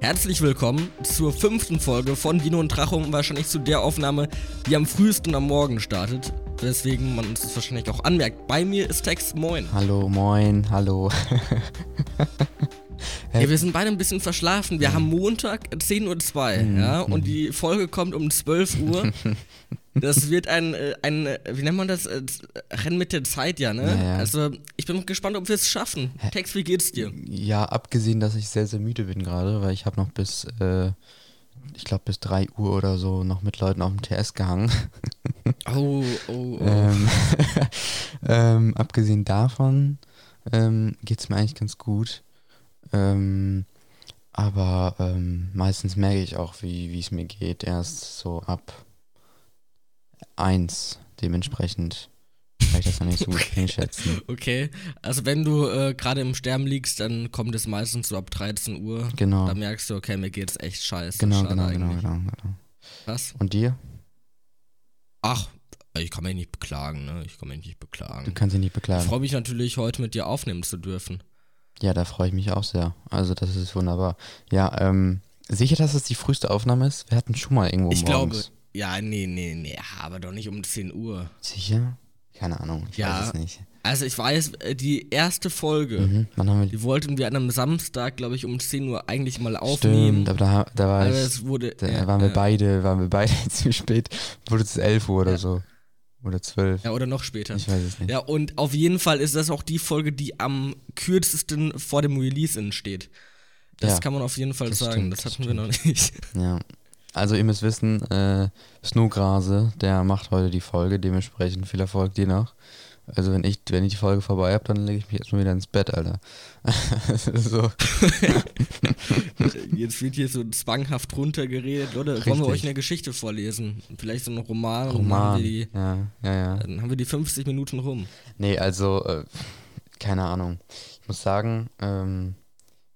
Herzlich willkommen zur fünften Folge von Dino und Drache und wahrscheinlich zu der Aufnahme, die am frühesten am Morgen startet. Weswegen man uns das wahrscheinlich auch anmerkt. Bei mir ist Text Moin. Hallo, moin, hallo. Ja, wir sind beide ein bisschen verschlafen. Wir haben Montag 10.02 Uhr, Mhm. ja, und die Folge kommt um 12 Uhr. Das wird ein, äh, ein, äh, wie nennt man das? Äh, Rennen mit der Zeit, ja, ne? Ja, ja. Also, ich bin gespannt, ob wir es schaffen. Text, wie geht's dir? Ja, abgesehen, dass ich sehr, sehr müde bin gerade, weil ich habe noch bis, äh, ich glaube bis 3 Uhr oder so noch mit Leuten auf dem TS gehangen. Oh, oh, oh. ähm, ähm, abgesehen davon ähm, geht es mir eigentlich ganz gut. Ähm, aber ähm, meistens merke ich auch, wie es mir geht, erst so ab 1 dementsprechend. Kann ich das noch nicht so gut einschätzen. Okay, also wenn du äh, gerade im Sterben liegst, dann kommt es meistens so ab 13 Uhr. Genau. Da merkst du, okay, mir geht's echt scheiße. Genau, genau, genau, genau, genau. Was? Und dir? Ach, ich kann mich nicht beklagen, ne? Ich kann mich nicht Du beklagen. kannst dich nicht Ich beklagen. freue mich natürlich, heute mit dir aufnehmen zu dürfen. Ja, da freue ich mich auch sehr. Also das ist wunderbar. Ja, ähm, sicher, dass es die früheste Aufnahme ist? Wir hatten schon mal irgendwo Ich glaube, morgens. Ja, nee, nee, nee, aber doch nicht um 10 Uhr. Sicher? Keine Ahnung, ich Ja. weiß es nicht. Also ich weiß, äh, die erste Folge, Mhm. Wann haben wir die? die wollten wir an einem Samstag, glaube ich, um 10 Uhr eigentlich mal aufnehmen. Stimmt, aber da, da war aber ich, es wurde. da ja, waren wir ja. beide, waren wir beide zu spät. Wurde es 11 Uhr oder so. Oder 12. Ja, oder noch später. Ich weiß es nicht. Ja, und auf jeden Fall ist das auch die Folge, die am kürzesten vor dem Release entsteht. Das Ja, kann man auf jeden Fall das sagen. stimmt, das das hatten wir noch nicht. Ja. Also ihr müsst wissen, äh, Snowgrase, der macht heute die Folge, dementsprechend viel Erfolg dir noch. Also wenn ich, wenn ich die Folge vorbei habe, dann lege ich mich erstmal wieder ins Bett, Alter. so. Jetzt wird hier so zwanghaft runtergeredet. Leute, wollen wir Richtig. euch eine Geschichte vorlesen? Vielleicht so einen Roman. Roman. die, Ja, ja, ja. dann haben wir die 50 Minuten rum. Nee, also, äh, keine Ahnung. Ich muss sagen, ähm,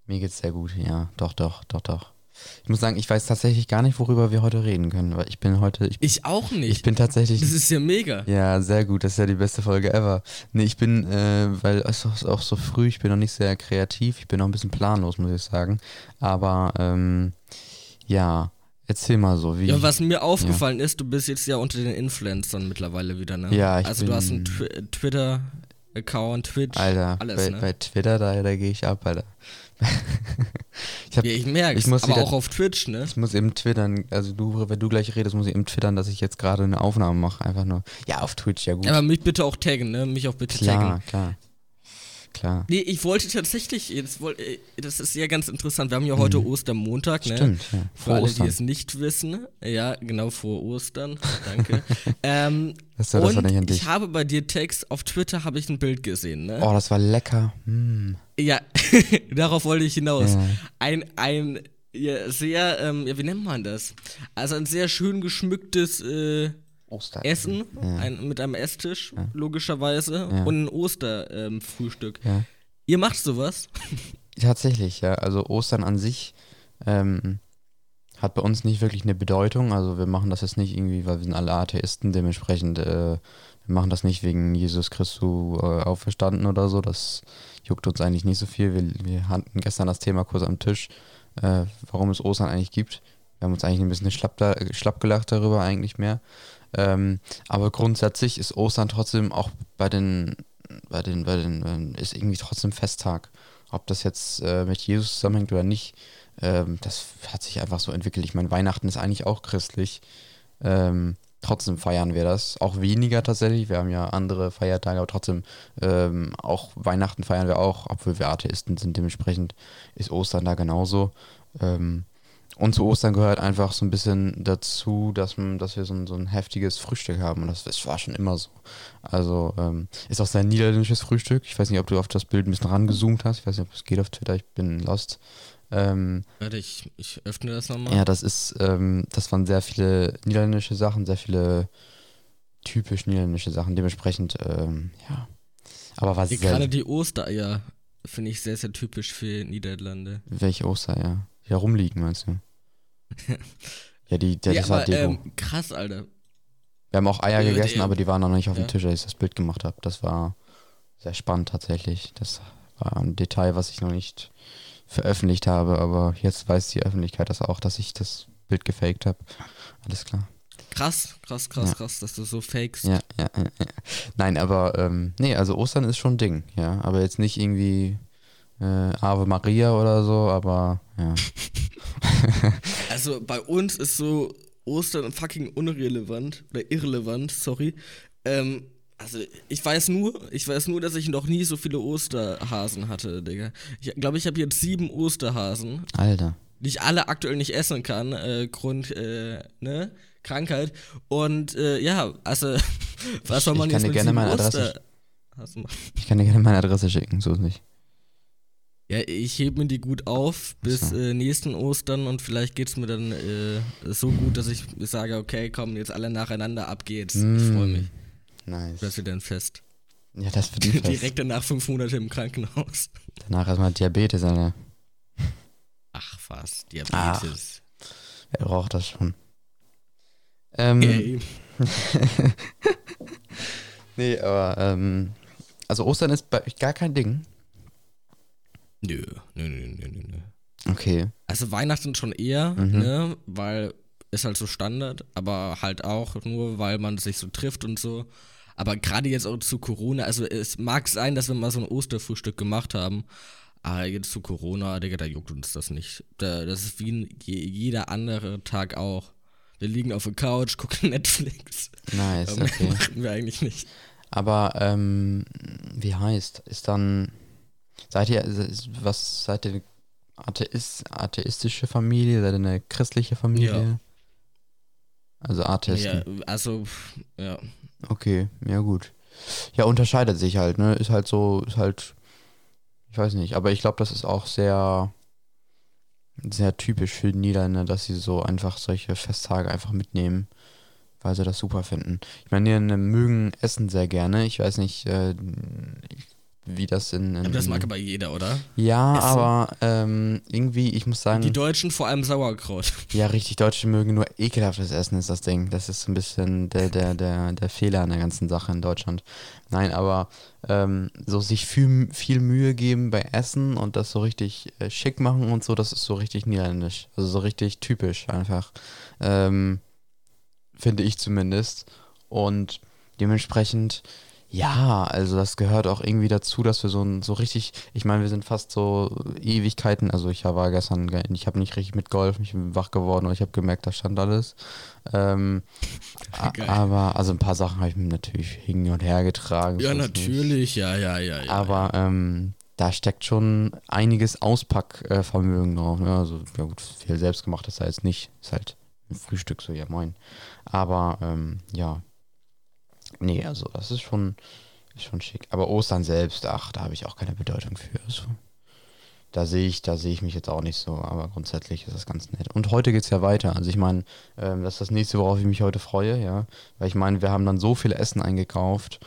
mir geht's sehr gut, ja. Doch, doch, doch, doch. Ich muss sagen, ich weiß tatsächlich gar nicht, worüber wir heute reden können, weil ich bin heute, ich, Ich auch ich nicht. bin tatsächlich, das ist ja mega. ja, sehr gut, das ist ja die beste Folge ever. Nee, ich bin, äh, weil es ist auch so früh, ich bin noch nicht sehr kreativ, ich bin noch ein bisschen planlos, muss ich sagen. Aber, ähm, ja, erzähl mal so, wie. Ja, was mir aufgefallen ist, du bist jetzt ja unter den Influencern mittlerweile wieder, ne? Ja, ich Also du hast einen Twi Twitter-Account, Twitch, Alter, alles, bei, ne? bei Twitter, da, da gehe ich ab, Alter. ich hab, ja, ich merke ich muss aber wieder- auch auf Twitch, ne? Ich muss eben twittern, also du, wenn du gleich redest, muss ich eben twittern, dass ich jetzt gerade eine Aufnahme mache. Einfach nur. Ja, auf Twitch, ja gut. Aber mich bitte auch taggen, ne? Mich auch bitte taggen. klar, klar. Nee, ich wollte tatsächlich, jetzt wollt, äh, das ist ja ganz interessant, wir haben ja heute Ostermontag, ne? Mhm. Stimmt, ja. Für Vor alle, Ostern. die es nicht wissen, ja, genau, vor Ostern, danke. ähm, Das, war- das war und dich. ich habe bei dir Text, auf Twitter habe ich ein Bild gesehen, ne? Oh, das war lecker. Mm. Ja, darauf wollte ich hinaus. Ja. Ein, ein ja, sehr, ähm, ja, wie nennt man das? Also ein sehr schön geschmücktes äh, Ostern. Essen Ja. ein, mit einem Esstisch, logischerweise, Ja. und ein Osterfrühstück. Ja. Ihr macht sowas? Tatsächlich, ja. Also Ostern an sich ähm, hat bei uns nicht wirklich eine Bedeutung. Also wir machen das jetzt nicht irgendwie, weil wir sind alle Atheisten, dementsprechend, äh, wir machen das nicht wegen Jesus Christus äh, auferstanden oder so. Das juckt uns eigentlich nicht so viel. Wir, wir hatten gestern das Thema kurz am Tisch, äh, warum es Ostern eigentlich gibt. Wir haben uns eigentlich ein bisschen schlapp, da, schlapp gelacht darüber, eigentlich mehr. Ähm, aber grundsätzlich ist Ostern trotzdem auch bei den, bei den, bei den, ist irgendwie trotzdem Festtag. Ob das jetzt äh, mit Jesus zusammenhängt oder nicht, ähm, das hat sich einfach so entwickelt. Ich meine, Weihnachten ist eigentlich auch christlich. Ähm, trotzdem feiern wir das. Auch weniger tatsächlich. Wir haben ja andere Feiertage, aber trotzdem ähm, auch Weihnachten feiern wir auch, obwohl wir Atheisten sind. Dementsprechend ist Ostern da genauso. Ähm, und zu Ostern gehört einfach so ein bisschen dazu, dass, man, dass wir so ein, so ein heftiges Frühstück haben. Und das, das war schon immer so. Also ähm, ist auch sehr niederländisches Frühstück. Ich weiß nicht, ob du auf das Bild ein bisschen rangezoomt hast. Ich weiß nicht, ob es geht auf Twitter. Ich bin lost. Ähm, Warte, ich, ich öffne das nochmal. ja, das ist, ähm, das waren sehr viele niederländische Sachen, sehr viele typisch niederländische Sachen. Dementsprechend, ähm, ja. Aber was Gerade die Ostereier finde ich sehr, sehr typisch für Niederlande. welche Ostereier? Die da rumliegen, meinst du? ja, die, der, ja, das war Deko. ähm, krass, Alter. Wir haben auch Eier Ja, gegessen, die- aber die waren noch nicht auf dem Tisch, als ich das Bild gemacht habe. Das war sehr spannend tatsächlich. Das war ein Detail, was ich noch nicht veröffentlicht habe, aber jetzt weiß die Öffentlichkeit das auch, dass ich das Bild gefaked habe. Alles klar. Krass, krass, krass, Ja. krass, dass du so fakest. Ja, ja, ja. Nein, aber ähm, nee, also Ostern ist schon ein Ding, ja. Aber jetzt nicht irgendwie äh, Ave Maria oder so, aber ja. Also bei uns ist so Ostern fucking unrelevant oder irrelevant, sorry. Ähm, also ich weiß nur, ich weiß nur, dass ich noch nie so viele Osterhasen hatte, Digga. Ich glaube, ich habe jetzt sieben Osterhasen, Alter. die ich alle aktuell nicht essen kann, äh, Grund, äh, ne, Krankheit. Und äh, ja, also was soll Ich man kann jetzt dir mit gerne meine Adresse Osterhasen machen? Ich kann dir gerne meine Adresse schicken, so ist nicht. Ja, ich heb mir die gut auf bis so. äh, nächsten Ostern und vielleicht geht's mir dann äh, so gut, dass ich sage, okay, komm, jetzt alle nacheinander, ab geht's. Ich freue mich. Nice. Das wird dann fest. Ja, das wird ein Fest. Direkt danach fünf Monate im Krankenhaus. Danach erstmal Diabetes, Alter. Ach was, Diabetes. Wer braucht das schon? Ähm, Ey. nee, aber, ähm, also Ostern ist bei euch gar kein Ding. Nö, nö, nö, nö, nö. Okay. Also Weihnachten schon eher, Mhm. ne, weil ist halt so Standard, aber halt auch nur, weil man sich so trifft und so. Aber gerade jetzt auch zu Corona, also es mag sein, dass wir mal so ein Osterfrühstück gemacht haben, aber jetzt zu Corona, Digga, da juckt uns das nicht. Da, das ist wie ein, je, jeder andere Tag auch. Wir liegen auf der Couch, gucken Netflix. Nice, okay. machen wir eigentlich nicht. Aber, ähm, wie heißt, ist dann, seid ihr, was, seid ihr eine Atheist, atheistische Familie, seid ihr eine christliche Familie? Ja. Also Atheisten. Ja, also, ja. Okay, ja gut. Ja, unterscheidet sich halt, ne? Ist halt so, ist halt, ich weiß nicht, aber ich glaube, das ist auch sehr, sehr typisch für die Niederländer, dass sie so einfach solche Festtage einfach mitnehmen, weil sie das super finden. Ich meine, die äh, mögen Essen sehr gerne. Ich weiß nicht, äh, wie das in. in Aber das mag aber jeder, oder? ja, Essen. aber ähm, irgendwie, ich muss sagen. Die Deutschen vor allem Sauerkraut. Ja, richtig, Deutsche mögen nur ekelhaftes Essen, ist das Ding. Das ist so ein bisschen der, der, der, der Fehler an der ganzen Sache in Deutschland. Nein, aber ähm, so sich viel, viel Mühe geben bei Essen und das so richtig äh, schick machen und so, das ist so richtig niederländisch. Also so richtig typisch einfach. Ähm, finde ich zumindest. Und dementsprechend, ja, also das gehört auch irgendwie dazu, dass wir so, ein- so richtig, ich meine, wir sind fast so Ewigkeiten, also ich war gestern, ge- ich habe nicht richtig mitgeholfen, ich bin wach geworden und ich habe gemerkt, da stand alles. Ähm, aber, also ein paar Sachen habe ich mir natürlich hin und her getragen. Ja, natürlich, ja, ja, ja, ja. Aber ähm, da steckt schon einiges Auspackvermögen drauf. Ne? Also, ja gut, viel selbstgemacht ist da jetzt nicht. Ist halt ein Frühstück, so ja moin. Aber ähm, ja. Nee, also das ist schon, ist schon schick. Aber Ostern selbst, ach, da habe ich auch keine Bedeutung für. Also, da sehe ich, da sehe ich mich jetzt auch nicht so, aber grundsätzlich ist das ganz nett. Und heute geht es ja weiter. Also ich meine, ähm, das ist das nächste, worauf ich mich heute freue, ja. Weil ich meine, wir haben dann so viel Essen eingekauft,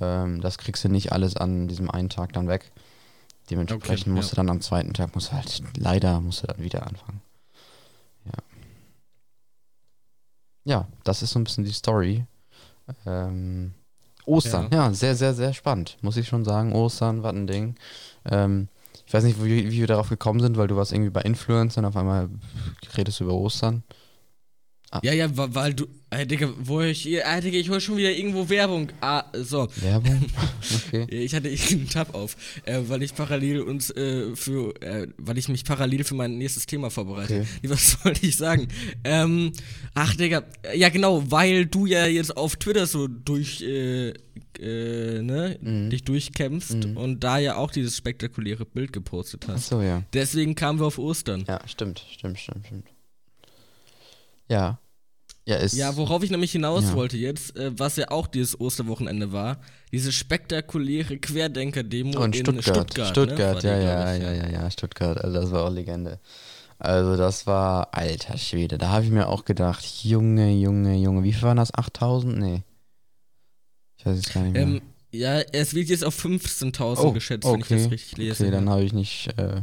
ähm, das kriegst du nicht alles an diesem einen Tag dann weg. Dementsprechend Okay, musst ja. du dann am zweiten Tag, musst du halt, leider musst du dann wieder anfangen. Ja. Ja, das ist so ein bisschen die Story. Ähm, Ostern, ja. sehr, sehr, sehr spannend, muss ich schon sagen. Ostern, was ein Ding. Ähm, ich weiß nicht, wie, wie wir darauf gekommen sind, weil du warst irgendwie bei Influencern, auf einmal redest du über Ostern. Ja, ja, wa- weil du. Ey, Digga, wo ich. Ey, Digga, ich hol schon wieder irgendwo Werbung. Ah, so. Werbung? Okay. Ich hatte irgendeinen Tab auf, äh, weil ich parallel uns äh, für, äh, weil ich mich parallel für mein nächstes Thema vorbereite. Okay. Was wollte ich sagen? Ähm, ach, Digga, ja genau, weil du ja jetzt auf Twitter so durch, äh, äh, ne, Mhm. dich durchkämpfst Mhm. und da ja auch dieses spektakuläre Bild gepostet hast. Achso, ja. Deswegen kamen wir auf Ostern. Ja, stimmt, stimmt, stimmt, stimmt. Ja. Ja, ist. Ja, worauf ich nämlich hinaus Ja. wollte jetzt, äh, was ja auch dieses Osterwochenende war, diese spektakuläre Querdenker-Demo in Stuttgart. Stuttgart. Stuttgart, ne, war die, ja, ja, ja, ja, ja, Stuttgart. Also das war auch Legende. Also das war alter Schwede. Da habe ich mir auch gedacht, Junge, Junge, Junge. Wie viel waren das? 8000? Nee. Ich weiß es gar nicht mehr. Ähm, ja, es wird jetzt auf 15.000 Oh, geschätzt, wenn ich okay, das richtig lese. okay, dann habe ich nicht, äh,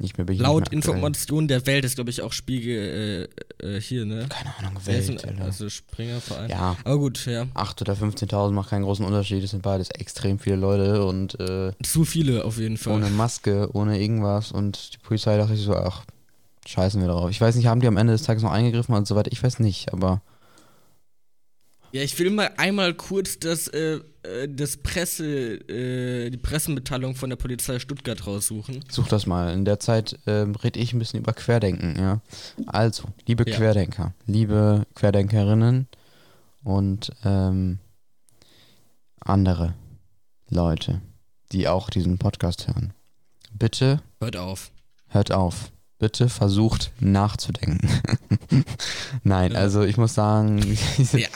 Nicht mehr ich Laut. Informationen der Welt ist, glaube ich, auch Spiegel äh, äh, hier, ne? Keine Ahnung, Welt, Alter. also Springerverein. Ja, Aber gut, ja. 8 oder 15.000 macht keinen großen Unterschied. Es sind beides extrem viele Leute und äh, Zu viele auf jeden Fall. ohne Maske, ohne irgendwas. Und die Polizei dachte sich so, ach, scheißen wir drauf. Ich weiß nicht, haben die am Ende des Tages noch eingegriffen und so weiter? Ich weiß nicht, aber Ja, ich will mal einmal kurz das, äh, äh, das Presse, äh, die Pressemitteilung von der Polizei Stuttgart raussuchen. such das mal. In der Zeit ähm, rede ich ein bisschen über Querdenken, ja. Also, liebe Ja. Querdenker, liebe Querdenkerinnen und ähm, andere Leute, die auch diesen Podcast hören. Bitte Hört auf. hört auf. Bitte versucht nachzudenken. Nein, also ich muss sagen, diese, Ja,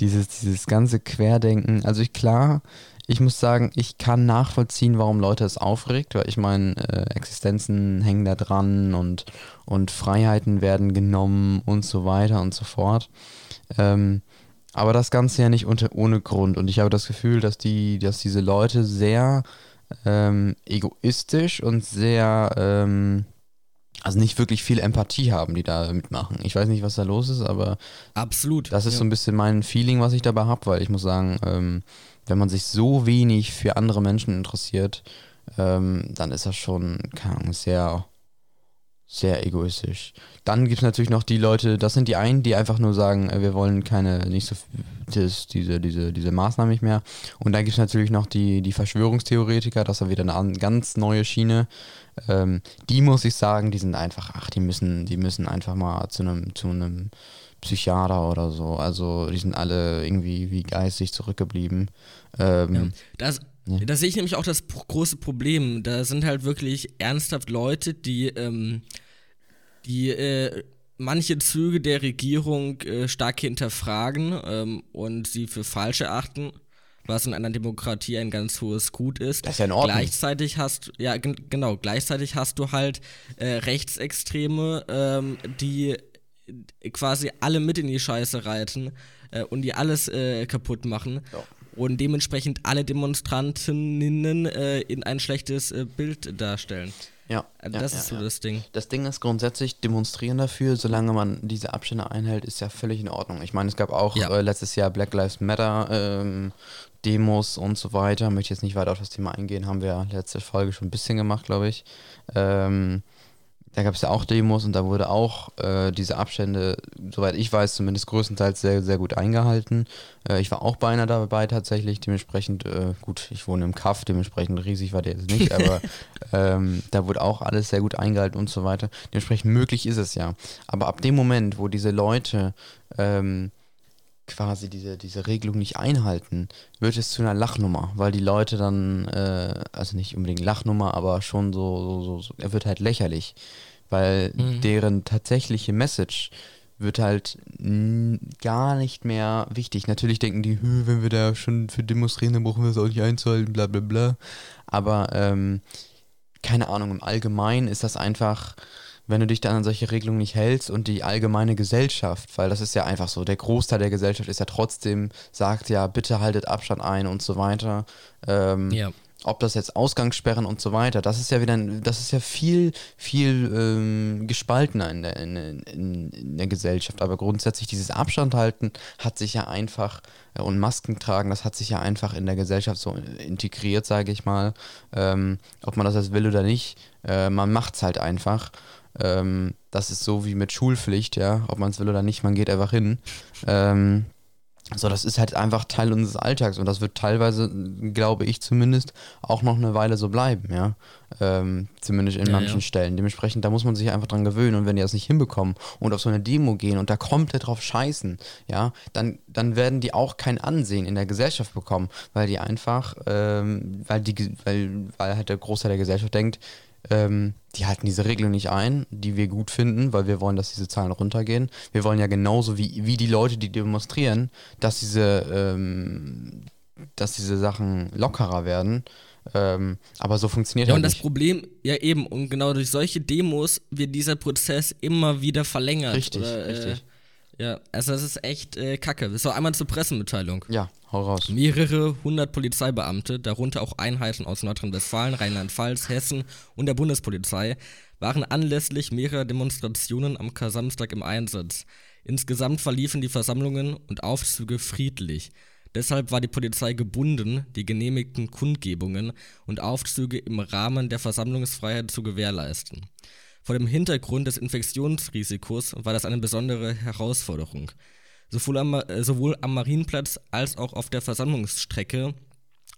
dieses, dieses ganze Querdenken, also ich klar, ich muss sagen, ich kann nachvollziehen, warum Leute es aufregt, weil ich meine, äh, Existenzen hängen da dran und, und Freiheiten werden genommen und so weiter und so fort. Ähm, aber das Ganze ja nicht unter, ohne Grund. Und ich habe das Gefühl, dass die, dass diese Leute sehr ähm, egoistisch und sehr, ähm, also nicht wirklich viel Empathie haben, die da mitmachen. Ich weiß nicht, was da los ist, aber Absolut. das ist ja. so ein bisschen mein Feeling, was ich dabei habe, weil ich muss sagen, ähm, wenn man sich so wenig für andere Menschen interessiert, ähm, dann ist das schon, keine Ahnung, sehr, sehr egoistisch. Dann gibt es natürlich noch die Leute, das sind die einen, die einfach nur sagen, äh, wir wollen keine, nicht so, das, diese, diese, diese Maßnahmen nicht mehr. Und dann gibt es natürlich noch die, die Verschwörungstheoretiker, das ist wieder eine an- ganz neue Schiene. Ähm, die muss ich sagen, die sind einfach, ach, die müssen, die müssen einfach mal zu einem, zu einem Psychiater oder so. Also die sind alle irgendwie wie geistig zurückgeblieben. Ähm, Das, Ja. da sehe ich nämlich auch das große Problem. Da sind halt wirklich ernsthaft Leute, die, ähm, die äh, manche Züge der Regierung äh, stark hinterfragen ähm, und sie für falsch erachten, was in einer Demokratie ein ganz hohes Gut ist. Das ist ja in Ordnung. Gleichzeitig hast du, ja, gen genau, gleichzeitig hast du halt äh, Rechtsextreme, ähm, die quasi alle mit in die Scheiße reiten äh, und die alles äh, kaputt machen Ja. und dementsprechend alle Demonstrantinnen äh, in ein schlechtes äh, Bild darstellen. Ja, Äh, ja, das ja, ist so ja. das Ding. Das Ding ist grundsätzlich, demonstrieren dafür, solange man diese Abstände einhält, ist ja völlig in Ordnung. Ich meine, es gab auch Ja. äh, letztes Jahr Black Lives Matter ähm, Demos und so weiter. Möchte jetzt nicht weiter auf das Thema eingehen, haben wir ja letzte Folge schon ein bisschen gemacht, glaube ich. Ähm, da gab es ja auch Demos und da wurde auch äh, diese Abstände, soweit ich weiß, zumindest größtenteils sehr, sehr gut eingehalten. Äh, ich war auch bei einer dabei tatsächlich, dementsprechend, äh, gut, ich wohne im Kaff, dementsprechend riesig war der jetzt nicht, aber ähm, da wurde auch alles sehr gut eingehalten und so weiter. Dementsprechend möglich ist es ja. Aber ab dem Moment, wo diese Leute ähm, quasi diese, diese Regelung nicht einhalten, wird es zu einer Lachnummer, weil die Leute dann, äh, also nicht unbedingt Lachnummer, aber schon so, so, so, er wird halt lächerlich, weil Mhm. deren tatsächliche Message wird halt gar nicht mehr wichtig. Natürlich denken die, "Hö, wenn wir da schon für demonstrieren, dann brauchen wir es auch nicht einzuhalten, bla bla bla. Aber ähm, keine Ahnung, im Allgemeinen ist das einfach, wenn du dich dann an solche Regelungen nicht hältst und die allgemeine Gesellschaft, weil das ist ja einfach so, der Großteil der Gesellschaft ist ja trotzdem, sagt ja, bitte haltet Abstand ein und so weiter. Ähm, Ja. ob das jetzt Ausgangssperren und so weiter, das ist ja wieder, das ist ja viel, viel ähm, gespaltener in der, in, in, in der Gesellschaft. Aber grundsätzlich dieses Abstand halten hat sich ja einfach äh, und Masken tragen, das hat sich ja einfach in der Gesellschaft so integriert, sage ich mal. Ähm, ob man das jetzt will oder nicht, äh, man macht es halt einfach. Ähm, das ist so wie mit Schulpflicht, ja, ob man es will oder nicht, man geht einfach hin. Ähm, so, das ist halt einfach Teil unseres Alltags und das wird teilweise, glaube ich zumindest, auch noch eine Weile so bleiben, ja. Ähm, zumindest in Ja, manchen ja. Stellen. Dementsprechend, da muss man sich einfach dran gewöhnen und wenn die das nicht hinbekommen und auf so eine Demo gehen und da komplett drauf scheißen, ja, dann, dann werden die auch kein Ansehen in der Gesellschaft bekommen, weil die einfach, ähm, weil die, weil, weil halt der Großteil der Gesellschaft denkt, ähm, die halten diese Regelung nicht ein, die wir gut finden, weil wir wollen, dass diese Zahlen runtergehen. Wir wollen ja genauso wie, wie die Leute, die demonstrieren, dass diese, ähm, dass diese Sachen lockerer werden. Ähm, aber so funktioniert Ja, halt und das nicht. Problem, ja eben, und genau durch solche Demos wird dieser Prozess immer wieder verlängert. Richtig, oder, richtig. Äh, ja, also das ist echt äh, kacke. So, einmal zur Pressemitteilung. Ja, raus. Mehrere hundert Polizeibeamte, darunter auch Einheiten aus Nordrhein-Westfalen, Rheinland-Pfalz, Hessen und der Bundespolizei, waren anlässlich mehrerer Demonstrationen am Samstag im Einsatz. Insgesamt verliefen die Versammlungen und Aufzüge friedlich. Deshalb war die Polizei gebunden, die genehmigten Kundgebungen und Aufzüge im Rahmen der Versammlungsfreiheit zu gewährleisten. Vor dem Hintergrund des Infektionsrisikos war das eine besondere Herausforderung. Sowohl am, äh, sowohl am Marienplatz als auch auf der Versammlungsstrecke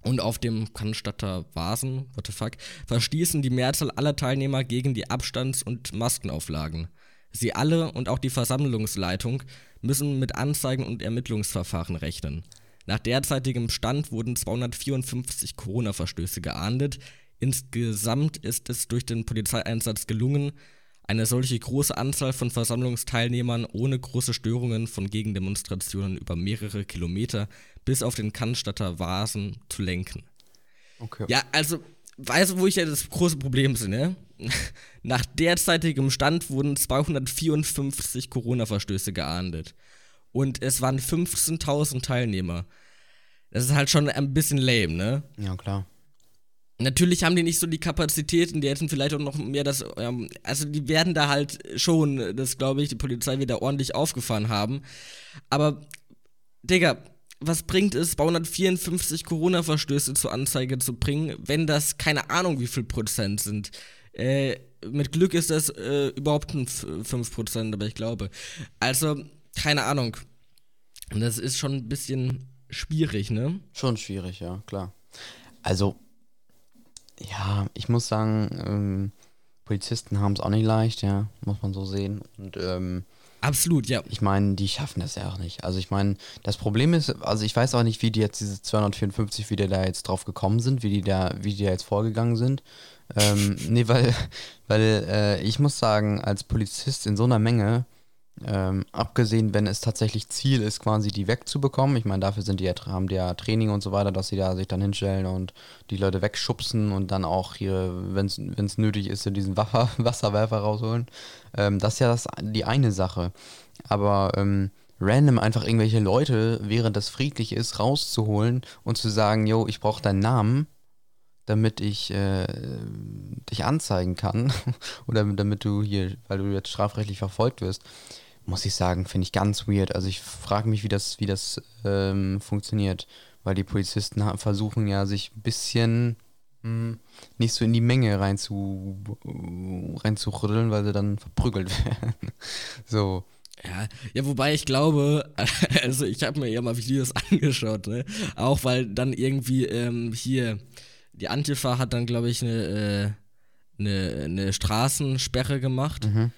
und auf dem Cannstatter Vasen, what the fuck, verstießen die Mehrzahl aller Teilnehmer gegen die Abstands- und Maskenauflagen. Sie alle und auch die Versammlungsleitung müssen mit Anzeigen und Ermittlungsverfahren rechnen. Nach derzeitigem Stand wurden 254 Corona-Verstöße geahndet. Insgesamt ist es durch den Polizeieinsatz gelungen, eine solche große Anzahl von Versammlungsteilnehmern ohne große Störungen von Gegendemonstrationen über mehrere Kilometer bis auf den Cannstatter Vasen zu lenken. Okay. Ja, also, weißt du, wo ich ja das große Problem sehe, ne? Nach derzeitigem Stand wurden 254 Corona-Verstöße geahndet. Und es waren 15.000 Teilnehmer. Das ist halt schon ein bisschen lame, ne? Ja, klar. Natürlich haben die nicht so die Kapazitäten, die hätten vielleicht auch noch mehr das, ähm, also die werden da halt schon, das glaube ich, die Polizei wieder ordentlich aufgefahren haben. Aber, Digga, was bringt es, 254 Corona-Verstöße zur Anzeige zu bringen, wenn das keine Ahnung wie viel Prozent sind? Äh, mit Glück ist das äh, überhaupt ein 5%, aber ich glaube. Also, keine Ahnung. Das ist schon ein bisschen schwierig, ne? Schon schwierig, ja, klar. Also, ja, ich muss sagen, ähm, Polizisten haben es auch nicht leicht, ja, muss man so sehen. Und ähm, Absolut, ja. Ich meine, die schaffen das ja auch nicht. Also ich meine, das Problem ist, also ich weiß auch nicht, wie die jetzt diese 254, wie die da jetzt drauf gekommen sind, wie die da, wie die da jetzt vorgegangen sind. Ähm, nee, weil, weil äh, ich muss sagen, als Polizist in so einer Menge, ähm, abgesehen, wenn es tatsächlich Ziel ist, quasi die wegzubekommen. Ich meine, dafür sind die ja, haben die ja Training und so weiter, dass sie da sich dann hinstellen und die Leute wegschubsen und dann auch hier, wenn es nötig ist, diesen Wasser, Wasserwerfer rausholen. Ähm, das ist ja das, die eine Sache. Aber ähm, random einfach irgendwelche Leute, während das friedlich ist, rauszuholen und zu sagen, yo, ich brauche deinen Namen, damit ich äh, dich anzeigen kann oder damit du hier, weil du jetzt strafrechtlich verfolgt wirst muss ich sagen, finde ich ganz weird. Also ich frage mich, wie das, wie das ähm, funktioniert, weil die Polizisten versuchen ja, sich ein bisschen mh, hm, nicht so in die Menge rein zu, reinzurütteln, weil sie dann verprügelt werden. so. Ja, ja, wobei ich glaube, also ich habe mir ja mal Videos angeschaut, ne? Auch weil dann irgendwie ähm, hier die Antifa hat dann, glaube ich, eine, äh, eine, eine Straßensperre gemacht. Mhm.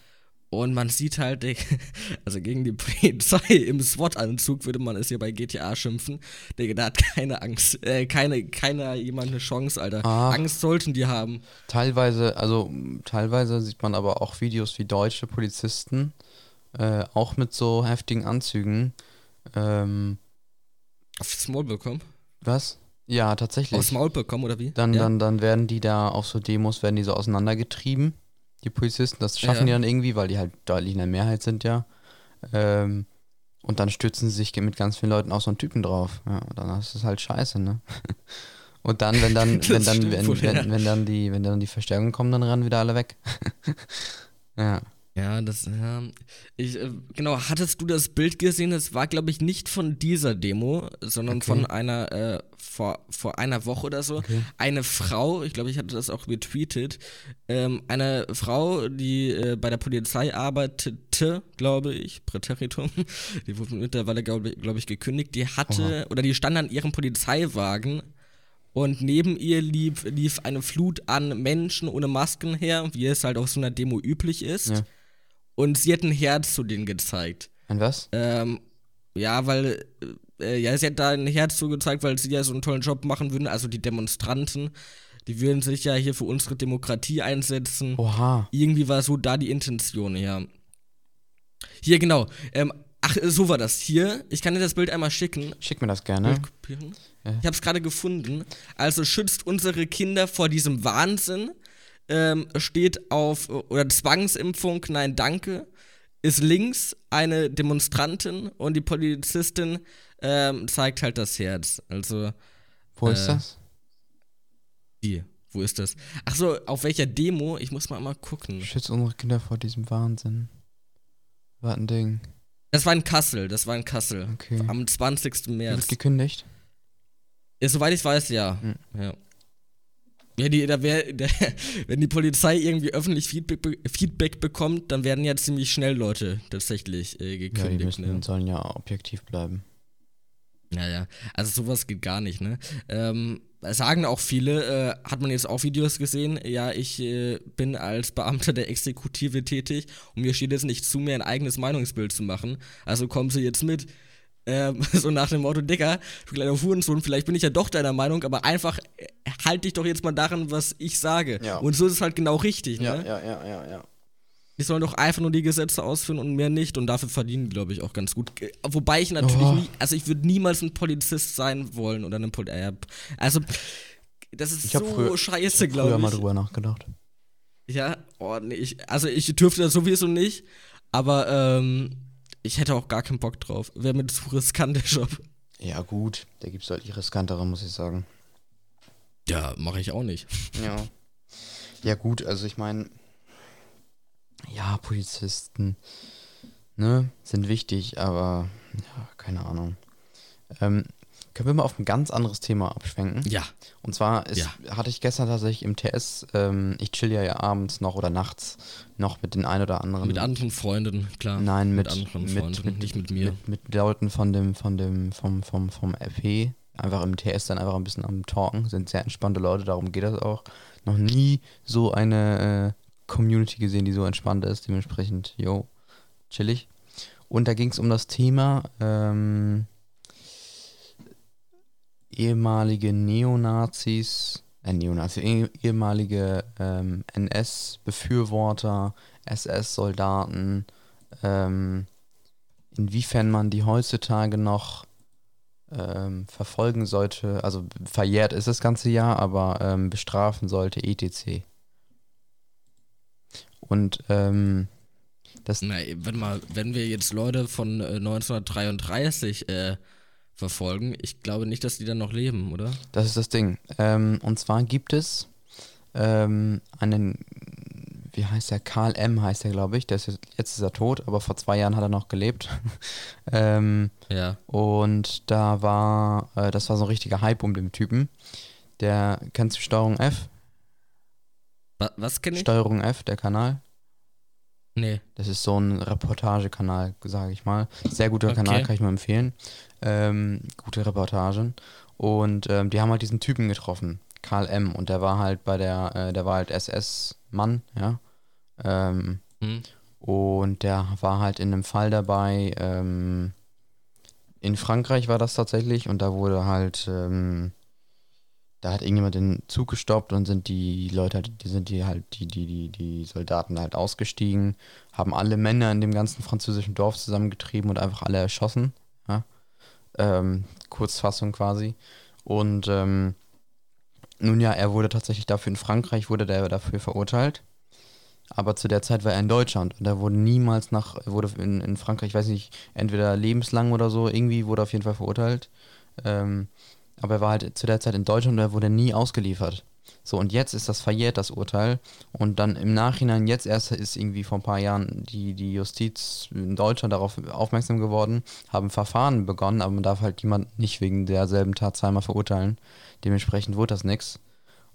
Und man sieht halt, also gegen die Polizei im SWAT-Anzug würde man es hier bei GTA schimpfen. Digga, da hat keine Angst, äh, keine, keiner jemand eine Chance, Alter. Ah, Angst sollten die haben. Teilweise, also teilweise sieht man aber auch Videos wie deutsche Polizisten, äh, auch mit so heftigen Anzügen. Ähm, Aufs Maul bekommen? Was? Ja, tatsächlich. Aufs Maul bekommen, oder wie? Dann, ja? dann, dann werden die da auf so Demos, werden die so auseinandergetrieben die Polizisten. Das schaffen ja. die dann irgendwie, weil die halt deutlich in der Mehrheit sind, ja. Ähm, und dann stürzen sie sich mit ganz vielen Leuten auf so einen Typen drauf. Ja, und dann ist es halt scheiße, ne? Und dann, wenn dann, wenn dann, wenn, wohl, wenn, ja. wenn, dann die, wenn dann die Verstärkungen kommen, dann rennen wieder alle weg. ja. Ja, das, ja. Ich, äh, genau, hattest du das Bild gesehen? Das war, glaube ich, nicht von dieser Demo, sondern okay. von einer, äh, vor, vor einer Woche oder so. Okay. Eine Frau, ich glaube, ich hatte das auch retweetet, ähm, eine Frau, die äh, bei der Polizei arbeitete, glaube ich, Präteritum, die wurde mittlerweile, glaube glaub ich, gekündigt, die hatte, Oha. oder die stand an ihrem Polizeiwagen und neben ihr lief, lief eine Flut an Menschen ohne Masken her, wie es halt auf so einer Demo üblich ist. Ja. Und sie hat ein Herz zu denen gezeigt. Ein was? Ähm, ja, weil, äh, ja, sie hat da ein Herz zu gezeigt, weil sie ja so einen tollen Job machen würden. Also die Demonstranten, die würden sich ja hier für unsere Demokratie einsetzen. Oha. Irgendwie war so da die Intention, ja. Hier, genau. Ähm, ach, so war das. Hier, ich kann dir das Bild einmal schicken. Schick mir das gerne. Ich hab's gerade gefunden. Also schützt unsere Kinder vor diesem Wahnsinn ähm, steht auf, oder Zwangsimpfung, nein, danke, ist links eine Demonstrantin und die Polizistin, ähm, zeigt halt das Herz. Also. Wo äh, ist das? Wie? Wo ist das? Ach so, auf welcher Demo? Ich muss mal mal gucken. Schützt unsere Kinder vor diesem Wahnsinn. War ein Ding. Das war in Kassel, das war in Kassel. Okay. Am 20. März. Wird gekündigt? Ja, soweit ich weiß, ja. Hm. Ja. Ja, die, da wär, der, wenn die Polizei irgendwie öffentlich Feedback, Feedback, bekommt, dann werden ja ziemlich schnell Leute tatsächlich äh, gekündigt. Ja, die müssen, ne? sollen ja objektiv bleiben. Naja, also sowas geht gar nicht, ne? Ähm, sagen auch viele, äh, hat man jetzt auch Videos gesehen, ja, ich äh, bin als Beamter der Exekutive tätig und mir steht jetzt nicht zu, mir ein eigenes Meinungsbild zu machen. Also kommen Sie jetzt mit. Ähm, so nach dem Motto, Dicker, du kleiner Hurensohn, vielleicht bin ich ja doch deiner Meinung, aber einfach äh, halt dich doch jetzt mal daran, was ich sage. Ja. Und so ist es halt genau richtig, ja, ne? Ja, ja, ja, ja. Die sollen doch einfach nur die Gesetze ausführen und mehr nicht und dafür verdienen die, glaube ich, auch ganz gut. Wobei ich natürlich oh. nie, also ich würde niemals ein Polizist sein wollen oder ein Pol äh, Also, das ist so früher, scheiße, glaube ich. Ich habe mal drüber nachgedacht. Ja, oh, nee, ich, also ich dürfte das sowieso nicht, aber ähm, ich hätte auch gar keinen Bock drauf. Wäre mir zu riskant, der Job. Ja, gut, da gibt es deutlich riskantere, muss ich sagen. Ja, mache ich auch nicht. Ja. Ja, gut, also ich meine ja, Polizisten, ne, sind wichtig, aber ja, keine Ahnung. Ähm, können wir mal auf ein ganz anderes Thema abschwenken? Ja. Und zwar ist, ja. hatte ich gestern tatsächlich im TS, ähm, ich chill ja, ja abends noch oder nachts noch mit den ein oder anderen. Mit anderen Freunden, klar. Nein, mit, mit anderen Freunden, mit, nicht mit mir. Mit, mit Leuten von dem, von dem, vom, vom, vom RP. Einfach im TS dann einfach ein bisschen am Talken. Sind sehr entspannte Leute, darum geht das auch. Noch nie so eine äh, Community gesehen, die so entspannt ist. Dementsprechend, yo, chillig. Und da ging es um das Thema ähm, ehemalige Neonazis, äh, Neonazis, eh, ehemalige ähm, NS-Befürworter, SS-Soldaten, ähm, inwiefern man die heutzutage noch ähm, verfolgen sollte, also verjährt ist das ganze Jahr, aber ähm, bestrafen sollte, etc. Und ähm, das. Na, wenn mal, wenn wir jetzt Leute von äh, 1933 äh, verfolgen, ich glaube nicht, dass die dann noch leben, oder? Das ist das Ding. Ähm, und zwar gibt es ähm, einen, wie heißt der? Karl M. heißt er, glaube ich. Der ist jetzt, jetzt ist er tot, aber vor zwei Jahren hat er noch gelebt. ähm, ja. Und da war, äh, das war so ein richtiger Hype um den Typen. Der, kennst du Steuerung F? Was, was kenne ich? Steuerung F, der Kanal. Nee. Das ist so ein Reportagekanal, sage ich mal. Sehr guter okay. Kanal, kann ich nur empfehlen. Ähm, gute Reportagen. Und ähm, die haben halt diesen Typen getroffen, Karl M. Und der war halt bei der, äh, der war halt SS-Mann, ja. Ähm, hm. Und der war halt in einem Fall dabei, ähm, in Frankreich war das tatsächlich und da wurde halt ähm, da hat irgendjemand den Zug gestoppt und sind die Leute halt, die sind die halt, die, die, die, die Soldaten halt ausgestiegen, haben alle Männer in dem ganzen französischen Dorf zusammengetrieben und einfach alle erschossen. Ja? Ähm, Kurzfassung quasi. Und ähm, nun ja, er wurde tatsächlich dafür in Frankreich, wurde der dafür verurteilt. Aber zu der Zeit war er in Deutschland und er wurde niemals nach, wurde in, in Frankreich, ich weiß nicht, entweder lebenslang oder so, irgendwie wurde er auf jeden Fall verurteilt. Ähm, aber er war halt zu der Zeit in Deutschland und er wurde nie ausgeliefert. So, und jetzt ist das verjährt, das Urteil. Und dann im Nachhinein, jetzt erst ist irgendwie vor ein paar Jahren die, die Justiz in Deutschland darauf aufmerksam geworden, haben Verfahren begonnen, aber man darf halt jemanden nicht wegen derselben Tat zweimal verurteilen. Dementsprechend wurde das nichts.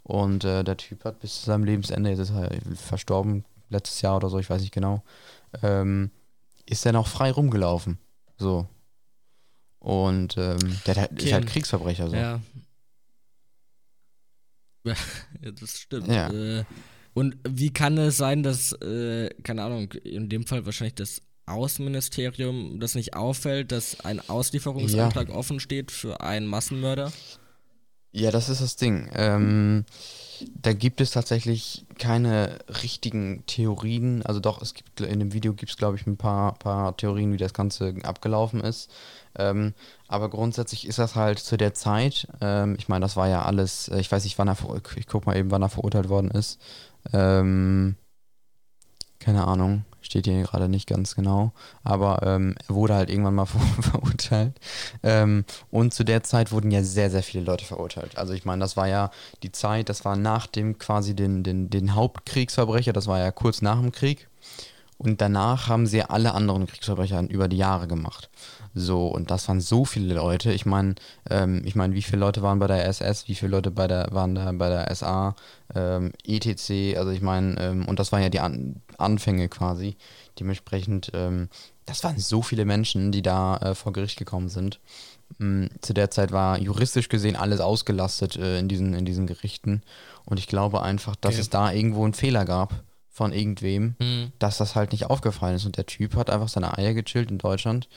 Und äh, der Typ hat bis zu seinem Lebensende, jetzt ist er verstorben, letztes Jahr oder so, ich weiß nicht genau, ähm, ist er noch frei rumgelaufen. So, und ähm, der okay. ist halt Kriegsverbrecher so. Ja. ja das stimmt. Ja. Äh, und wie kann es sein, dass, äh, keine Ahnung, in dem Fall wahrscheinlich das Außenministerium das nicht auffällt, dass ein Auslieferungsantrag ja. offen steht für einen Massenmörder? Ja, das ist das Ding. Ähm, da gibt es tatsächlich keine richtigen Theorien. Also doch, es gibt in dem Video gibt es, glaube ich, ein paar, paar Theorien, wie das Ganze abgelaufen ist. Ähm, aber grundsätzlich ist das halt zu der Zeit, ähm, ich meine, das war ja alles, äh, ich weiß nicht, wann er, ich guck mal eben, wann er verurteilt worden ist. Ähm, keine Ahnung. steht hier gerade nicht ganz genau, aber ähm, er wurde halt irgendwann mal ver verurteilt. Ähm, und zu der Zeit wurden ja sehr, sehr viele Leute verurteilt. Also ich meine, das war ja die Zeit, das war nach dem quasi den, den, den Hauptkriegsverbrecher, das war ja kurz nach dem Krieg. Und danach haben sie alle anderen Kriegsverbrecher über die Jahre gemacht. So, und das waren so viele Leute. Ich meine, ähm, ich meine, wie viele Leute waren bei der SS, wie viele Leute bei der, waren da bei der SA, ähm, ETC, also ich meine, ähm, und das waren ja die An Anfänge quasi. Dementsprechend, ähm, das waren so viele Menschen, die da äh, vor Gericht gekommen sind. Ähm, zu der Zeit war juristisch gesehen alles ausgelastet äh, in, diesen, in diesen Gerichten. Und ich glaube einfach, dass okay. es da irgendwo einen Fehler gab von irgendwem, mhm. dass das halt nicht aufgefallen ist. Und der Typ hat einfach seine Eier gechillt in Deutschland.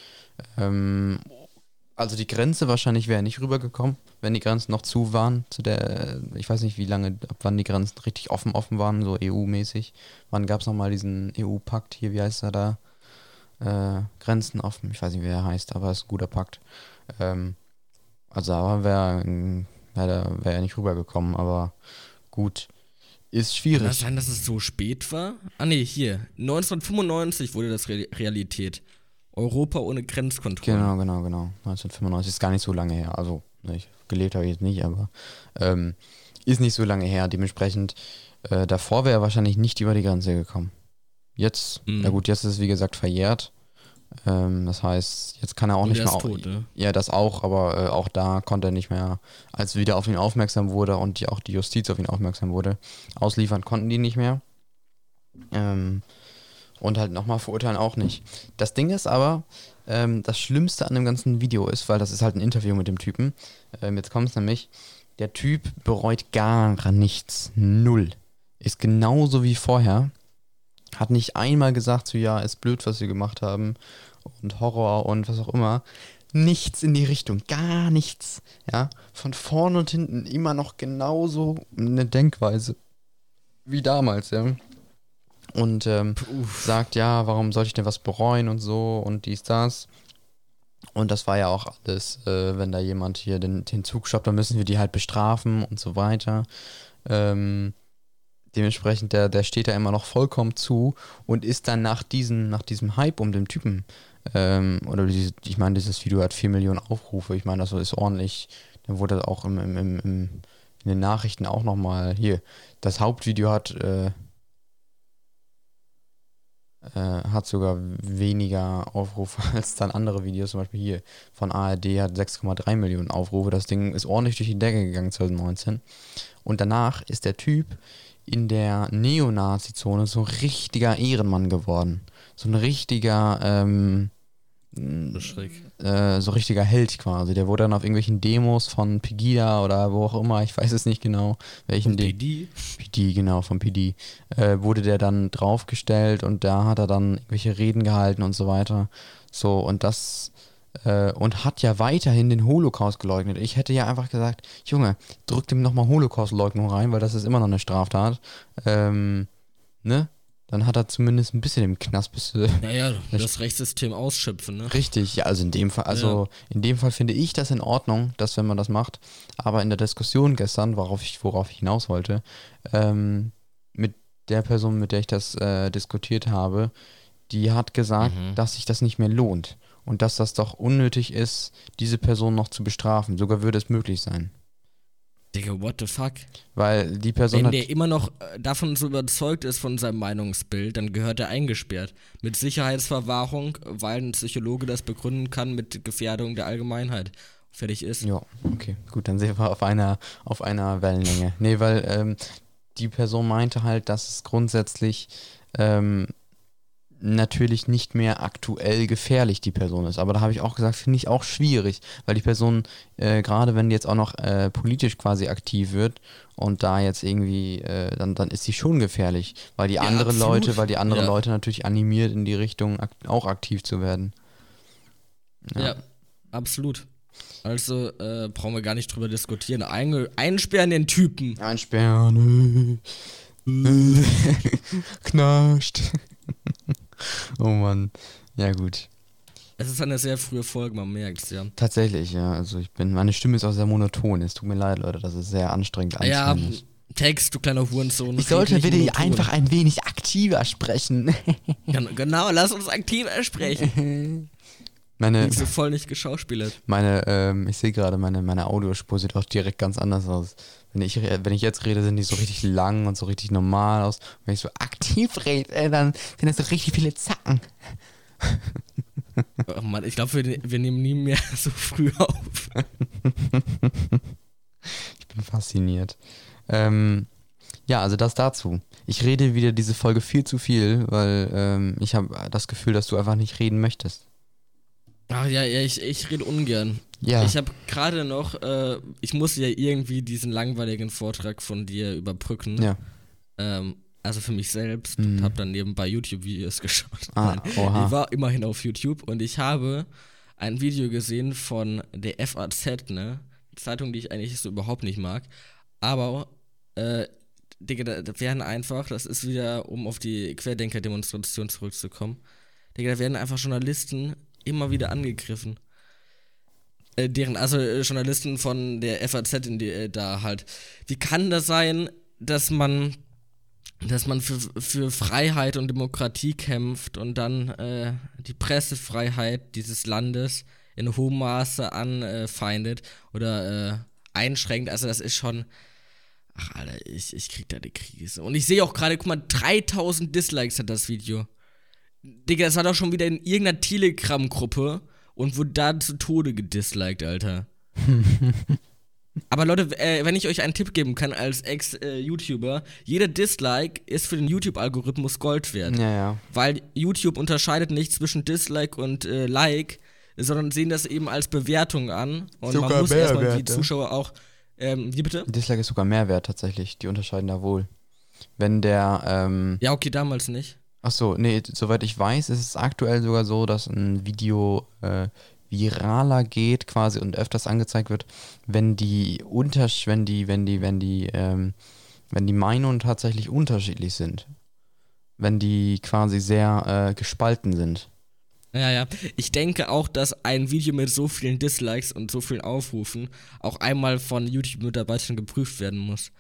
Ähm, also die Grenze wahrscheinlich wäre nicht rübergekommen, wenn die Grenzen noch zu waren. Zu der, ich weiß nicht, wie lange, ab wann die Grenzen richtig offen offen waren, so EU-mäßig. Wann gab es nochmal diesen EU-Pakt hier, wie heißt er da? Äh, Grenzen offen, ich weiß nicht, wie er heißt, aber es ist ein guter Pakt. Ähm, also da wäre wär, wär er nicht rübergekommen, aber gut ist schwierig. Kann das sein, dass es so spät war? Ah ne, hier. 1995 wurde das Re Realität. Europa ohne Grenzkontrolle. Genau, genau, genau. 1995 ist gar nicht so lange her. Also, ich gelebt habe ich jetzt nicht, aber ähm, ist nicht so lange her. Dementsprechend, äh, davor wäre er wahrscheinlich nicht über die Grenze gekommen. Jetzt, mhm. na gut, jetzt ist es wie gesagt verjährt. Ähm, das heißt, jetzt kann er auch Und nicht mehr. Tot, ne? Ja, das auch, aber äh, auch da konnte er nicht mehr, als wieder auf ihn aufmerksam wurde und die, auch die Justiz auf ihn aufmerksam wurde, ausliefern konnten die nicht mehr. Ähm, und halt nochmal verurteilen auch nicht. Das Ding ist aber, ähm, das Schlimmste an dem ganzen Video ist, weil das ist halt ein Interview mit dem Typen. Ähm, jetzt kommt es nämlich, der Typ bereut gar nichts. Null. Ist genauso wie vorher. Hat nicht einmal gesagt, so ja, ist blöd, was wir gemacht haben und Horror und was auch immer. Nichts in die Richtung, gar nichts. Ja, von vorn und hinten immer noch genauso eine Denkweise wie damals, ja. Und ähm, sagt, ja, warum sollte ich denn was bereuen und so und dies, das. Und das war ja auch alles, äh, wenn da jemand hier den, den Zug stoppt, dann müssen wir die halt bestrafen und so weiter. Ähm, Dementsprechend, der, der steht da immer noch vollkommen zu und ist dann nach, diesen, nach diesem Hype um den Typen, ähm, oder diese, ich meine, dieses Video hat 4 Millionen Aufrufe, ich meine, das ist ordentlich. Dann wurde auch im, im, im, in den Nachrichten auch nochmal, hier, das Hauptvideo hat, äh, äh, hat sogar weniger Aufrufe als dann andere Videos, zum Beispiel hier von ARD hat 6,3 Millionen Aufrufe. Das Ding ist ordentlich durch die Decke gegangen 2019. Und danach ist der Typ in der Neonazi-Zone so richtiger Ehrenmann geworden. So ein richtiger, ähm, äh, so richtiger Held quasi. Der wurde dann auf irgendwelchen Demos von Pegida oder wo auch immer, ich weiß es nicht genau, welchen PD? PD, genau, von PD, äh, wurde der dann draufgestellt und da hat er dann irgendwelche Reden gehalten und so weiter. So, und das äh, und hat ja weiterhin den Holocaust geleugnet. Ich hätte ja einfach gesagt, Junge, drück dem nochmal Holocaust-Leugnung rein, weil das ist immer noch eine Straftat. Ähm, ne? Dann hat er zumindest ein bisschen im Knast bis du. Naja, das Rechtssystem ausschöpfen, ne? Richtig, ja, also in dem Fall, also ja. in dem Fall finde ich das in Ordnung, dass wenn man das macht. Aber in der Diskussion gestern, worauf ich, worauf ich hinaus wollte, ähm, mit der Person, mit der ich das äh, diskutiert habe, die hat gesagt, mhm. dass sich das nicht mehr lohnt und dass das doch unnötig ist, diese Person noch zu bestrafen. Sogar würde es möglich sein. Digga, what the fuck? Weil die Person. Wenn der immer noch äh, davon so überzeugt ist von seinem Meinungsbild, dann gehört er eingesperrt. Mit Sicherheitsverwahrung, weil ein Psychologe das begründen kann mit Gefährdung der Allgemeinheit. Fertig ist. Ja, okay. Gut, dann sehen wir auf einer, auf einer Wellenlänge. Nee, weil ähm, die Person meinte halt, dass es grundsätzlich ähm, natürlich nicht mehr aktuell gefährlich die Person ist. Aber da habe ich auch gesagt, finde ich auch schwierig, weil die Person, äh, gerade wenn die jetzt auch noch äh, politisch quasi aktiv wird und da jetzt irgendwie, äh, dann, dann ist sie schon gefährlich, weil die ja, anderen absolut. Leute, weil die anderen ja. Leute natürlich animiert in die Richtung ak auch aktiv zu werden. Ja, ja absolut. Also äh, brauchen wir gar nicht drüber diskutieren. Ein einsperren den Typen. Einsperren. Knascht. Oh Mann. Ja, gut. Es ist eine sehr frühe Folge, man merkt es, ja. Tatsächlich, ja. Also ich bin, meine Stimme ist auch sehr monoton. Es tut mir leid, Leute, das ist sehr anstrengend Ja, Text, du kleiner Hurensohn. Ich sollte bitte nur Ton. einfach ein wenig aktiver sprechen. Gen- Genau, lass uns aktiv sprechen. Meine, du voll nicht geschauspielert. meine, ähm, ich sehe gerade, meine, meine Audiospur sieht auch direkt ganz anders aus. Wenn ich, wenn ich jetzt rede, sind die so richtig lang und so richtig normal aus. Und wenn ich so aktiv rede, äh, dann sind das so richtig viele Zacken. Oh Mann, ich glaube, wir, wir nehmen nie mehr so früh auf. Ich bin fasziniert. Ähm, ja, also das dazu. Ich rede wieder diese Folge viel zu viel, weil ähm, ich habe das Gefühl, dass du einfach nicht reden möchtest. Ach ja, ja, ich, ich rede ungern. Ja. Ich habe gerade noch, äh, ich muss ja irgendwie diesen langweiligen Vortrag von dir überbrücken. ja. Ähm, also für mich selbst Mhm. und habe dann nebenbei YouTube-Videos geschaut. Ah, Nein, oha. Ich war immerhin auf YouTube und ich habe ein Video gesehen von der FAZ, ne? Zeitung, die ich eigentlich so überhaupt nicht mag. Aber, äh, Digga, da, da werden einfach, das ist wieder, um auf die Querdenker-Demonstration zurückzukommen, Digga, da werden einfach Journalisten immer wieder angegriffen. Äh, deren, also äh, Journalisten von der FAZ in die, äh, da halt. Wie kann das sein, dass man dass man für, für Freiheit und Demokratie kämpft und dann äh, die Pressefreiheit dieses Landes in hohem Maße anfeindet oder äh, einschränkt. Also das ist schon. Ach, Alter, ich, ich krieg da die Krise. Und ich sehe auch gerade, guck mal, 3000 Dislikes hat das Video. Digga, das war doch schon wieder in irgendeiner Telegram-Gruppe und wurde da zu Tode gedisliked, Alter. Aber Leute, äh, wenn ich euch einen Tipp geben kann als Ex-YouTuber, jeder Dislike ist für den YouTube-Algorithmus Gold wert. Ja, ja. Weil YouTube unterscheidet nicht zwischen Dislike und äh, Like, sondern sehen das eben als Bewertung an. Und Sogar man muss erstmal die Mehrwert, ja. Zuschauer auch. Ähm, wie bitte? Dislike ist sogar Mehrwert tatsächlich. Die unterscheiden da wohl. Wenn der, ähm, Ja, okay, damals nicht. Ach so, nee, soweit ich weiß, ist es aktuell sogar so, dass ein Video äh, viraler geht quasi und öfters angezeigt wird, wenn die Untersch wenn die, wenn die, wenn die, ähm, wenn die Meinungen tatsächlich unterschiedlich sind. Wenn die quasi sehr äh, gespalten sind. Ja, ja. Ich denke auch, dass ein Video mit so vielen Dislikes und so vielen Aufrufen auch einmal von YouTube-Mitarbeitern geprüft werden muss.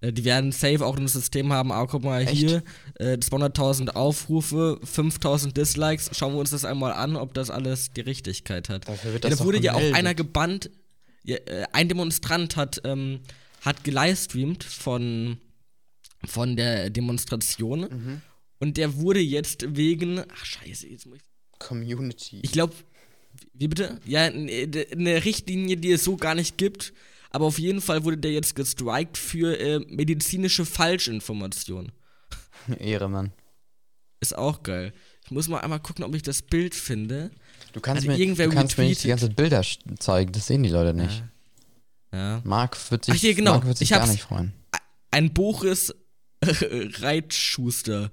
Äh, Die werden safe auch ein System haben, ah, guck mal Echt? hier, äh, 200.000 Aufrufe, 5.000 Dislikes, schauen wir uns das einmal an, ob das alles die Richtigkeit hat. Dafür wird Ja, das da doch wurde ja auch einer gebannt, ja, äh, ein Demonstrant hat, ähm, hat gelivestreamt von, von der Demonstration Mhm. und der wurde jetzt wegen, ach scheiße, jetzt muss ich Community. ich glaube, wie bitte? Ja, eine Richtlinie, die es so gar nicht gibt. Aber auf jeden Fall wurde der jetzt gestrikt für äh, medizinische Falschinformation. Ehre, Mann. Ist auch geil. Ich muss mal einmal gucken, ob ich das Bild finde. Du kannst, Also mir, irgendwer du kannst mir nicht die retweetet. ganze Bilder zeigen, das sehen die Leute nicht. Ja. Marc wird sich, Ach, hier, genau. Marc wird sich Ich gar nicht freuen. Ein Boris Reitschuster.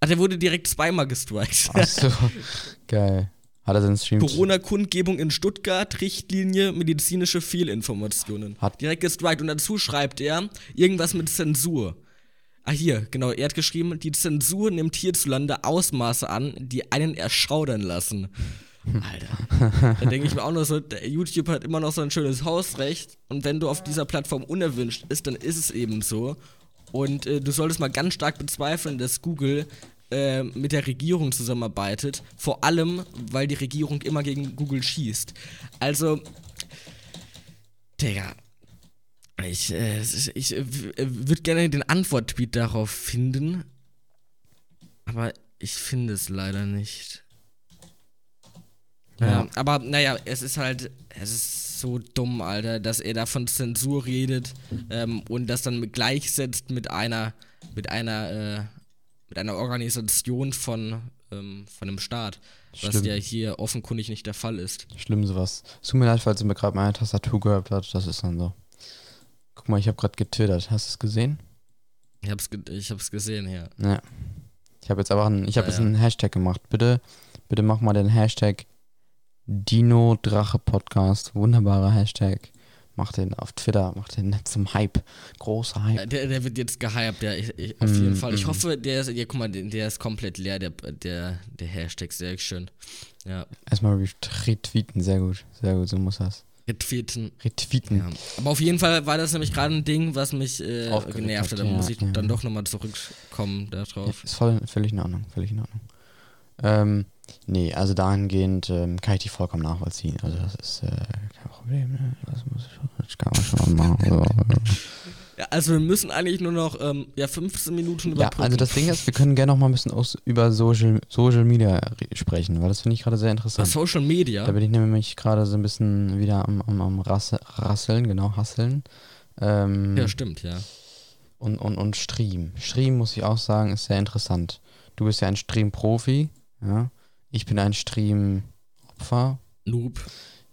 Ach, der wurde direkt zweimal gestrikt. Achso, geil. Hat er seinen Stream? Corona-Kundgebung in Stuttgart, Richtlinie, medizinische Fehlinformationen. Hat- Direkt gestrikt und dazu schreibt er irgendwas mit Zensur. Ah, hier, genau, er hat geschrieben, die Zensur nimmt hierzulande Ausmaße an, die einen erschaudern lassen. Alter. da denke ich mir auch noch so, der YouTube hat immer noch so ein schönes Hausrecht und wenn du auf dieser Plattform unerwünscht bist, dann ist es eben so. Und äh, du solltest mal ganz stark bezweifeln, dass Google äh, mit der Regierung zusammenarbeitet. Vor allem, weil die Regierung immer gegen Google schießt. Also, Digga. Ich, äh, ich äh, würde gerne den Antwort-Tweet darauf finden. Aber ich finde es leider nicht. Ja. Ja. aber naja, es ist halt, es ist so dumm, Alter, dass er da von Zensur redet ähm, und das dann gleichsetzt mit einer, mit einer, äh, mit einer Organisation von, ähm, von einem Staat, was Schlimm. ja hier offenkundig nicht der Fall ist. Schlimm sowas. Es tut mir leid, falls ihr mir gerade meine Tastatur gehört habt. Das ist dann so. Guck mal, ich habe gerade getwittert. Hast du es gesehen? Ich hab's, ge ich hab's gesehen, ja. Ja. Ich habe jetzt aber einen, ich habe Ja, jetzt einen Hashtag gemacht. Bitte, bitte mach mal den Hashtag Dino Drache Podcast. Wunderbarer Hashtag. Mach den auf Twitter, mach den zum Hype. Großer Äh, Hype. Der, der wird jetzt gehypt, ja, ich, ich, auf Mm, jeden Fall. Ich mm. hoffe, der ist, ja, guck mal, der, ist komplett leer, der, der, der Hashtag, sehr schön. Ja. Erstmal ret- retweeten, sehr gut. Sehr gut, so muss das. Retweeten. Retweeten. Ja. Aber auf jeden Fall war das nämlich gerade ein Ding, was mich äh, genervt hat. Da ja, muss ich ja. dann doch nochmal zurückkommen darauf. Ist voll, völlig in Ordnung, völlig in Ordnung. Ähm, nee, also dahingehend ähm, kann ich die vollkommen nachvollziehen. Also das ist äh, Problem, ne? Das, muss ich, das kann man schon machen. So. Ja, also wir müssen eigentlich nur noch ähm, ja, 15 Minuten Ja, überbrücken. also das Ding ist, wir können gerne noch mal ein bisschen aus, über Social, Social Media re- sprechen, weil das finde ich gerade sehr interessant. Was Social Media. Da bin ich nämlich gerade so ein bisschen wieder am, am, am Rasse, Rasseln, genau, Hasseln. Ähm, Ja, stimmt, ja. und, und, und Stream. Stream, muss ich auch sagen, ist sehr interessant. Du bist ja ein Stream-Profi, ja. Ich bin ein Stream-Opfer. Noob.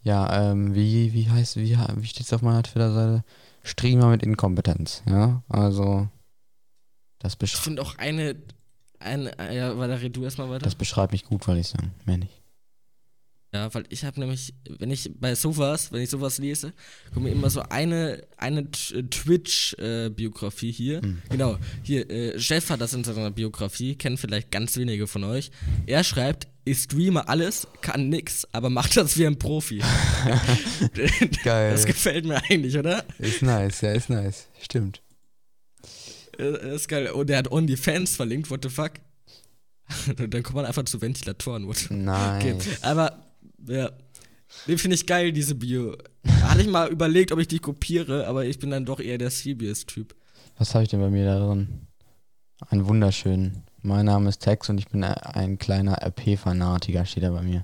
Ja, ähm, wie, wie heißt, wie, wie steht's auf meiner Twitter-Seite? Streamer mit Inkompetenz, ja. Also, das, Ich beschreibt finde auch eine, eine, ja, warte, red du erstmal weiter. das beschreibt mich gut, wollte ich sagen. Mehr nicht. Ja, weil ich habe nämlich, wenn ich bei sowas, wenn ich sowas lese, kommt mir immer so eine, eine Twitch-Biografie hier. Mhm. Genau, hier, äh, Chef hat das in seiner Biografie, kennen vielleicht ganz wenige von euch. Er schreibt, ich streame alles, kann nix, aber macht das wie ein Profi. Geil. Das gefällt mir eigentlich, oder? Ist nice, ja, ist nice. Stimmt. Äh, Das ist geil. Und der hat OnlyFans verlinkt, what the fuck? Dann kommt man einfach zu Ventilatoren. What Nice. Okay, aber ja, den finde ich geil, diese Bio. Hatte ich mal überlegt, ob ich die kopiere, aber ich bin dann doch eher der CBS-Typ. Was habe ich denn bei mir da drin? Ein wunderschön. Mein Name ist Tex und ich bin ein kleiner RP-Fanatiker, steht da bei mir.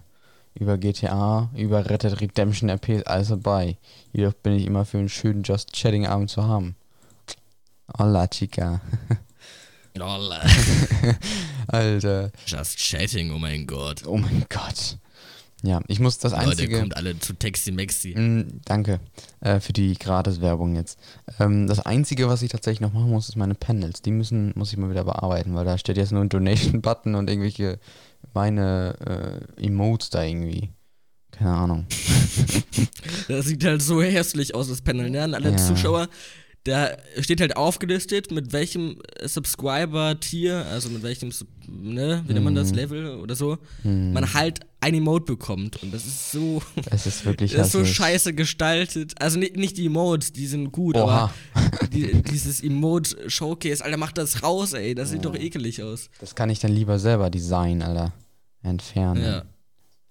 Über GTA, über Red Dead Redemption RP ist alles dabei. Jedoch bin ich immer für einen schönen Just Chatting Abend zu haben. Hola, Chica. Lol. Alter. Just chatting, oh mein Gott. Oh mein Gott. Ja, ich muss das Leute, einzige. kommt alle zu Texi Maxi. Mm, danke äh, für die Gratis-Werbung jetzt. Ähm, das Einzige, was ich tatsächlich noch machen muss, ist meine Panels. Die müssen, muss ich mal wieder bearbeiten, weil da steht jetzt nur ein Donation-Button und irgendwelche meine äh, Emotes da irgendwie. Keine Ahnung. Das sieht halt so hässlich aus, das Panel, ne? An alle Ja. Zuschauer. Da steht halt aufgelistet, mit welchem Subscriber-Tier, also mit welchem, ne, wie nennt man das, Mhm. Level oder so, Hm, man halt ein Emote bekommt. Und das ist so, es ist wirklich das ist so scheiße gestaltet. Also nicht, nicht die Emotes, die sind gut, Oha. aber die, dieses Emote-Showcase, Alter, macht das raus, ey. Das sieht doch ekelig aus. Das kann ich dann lieber selber designen, Alter. Entfernen. Ja.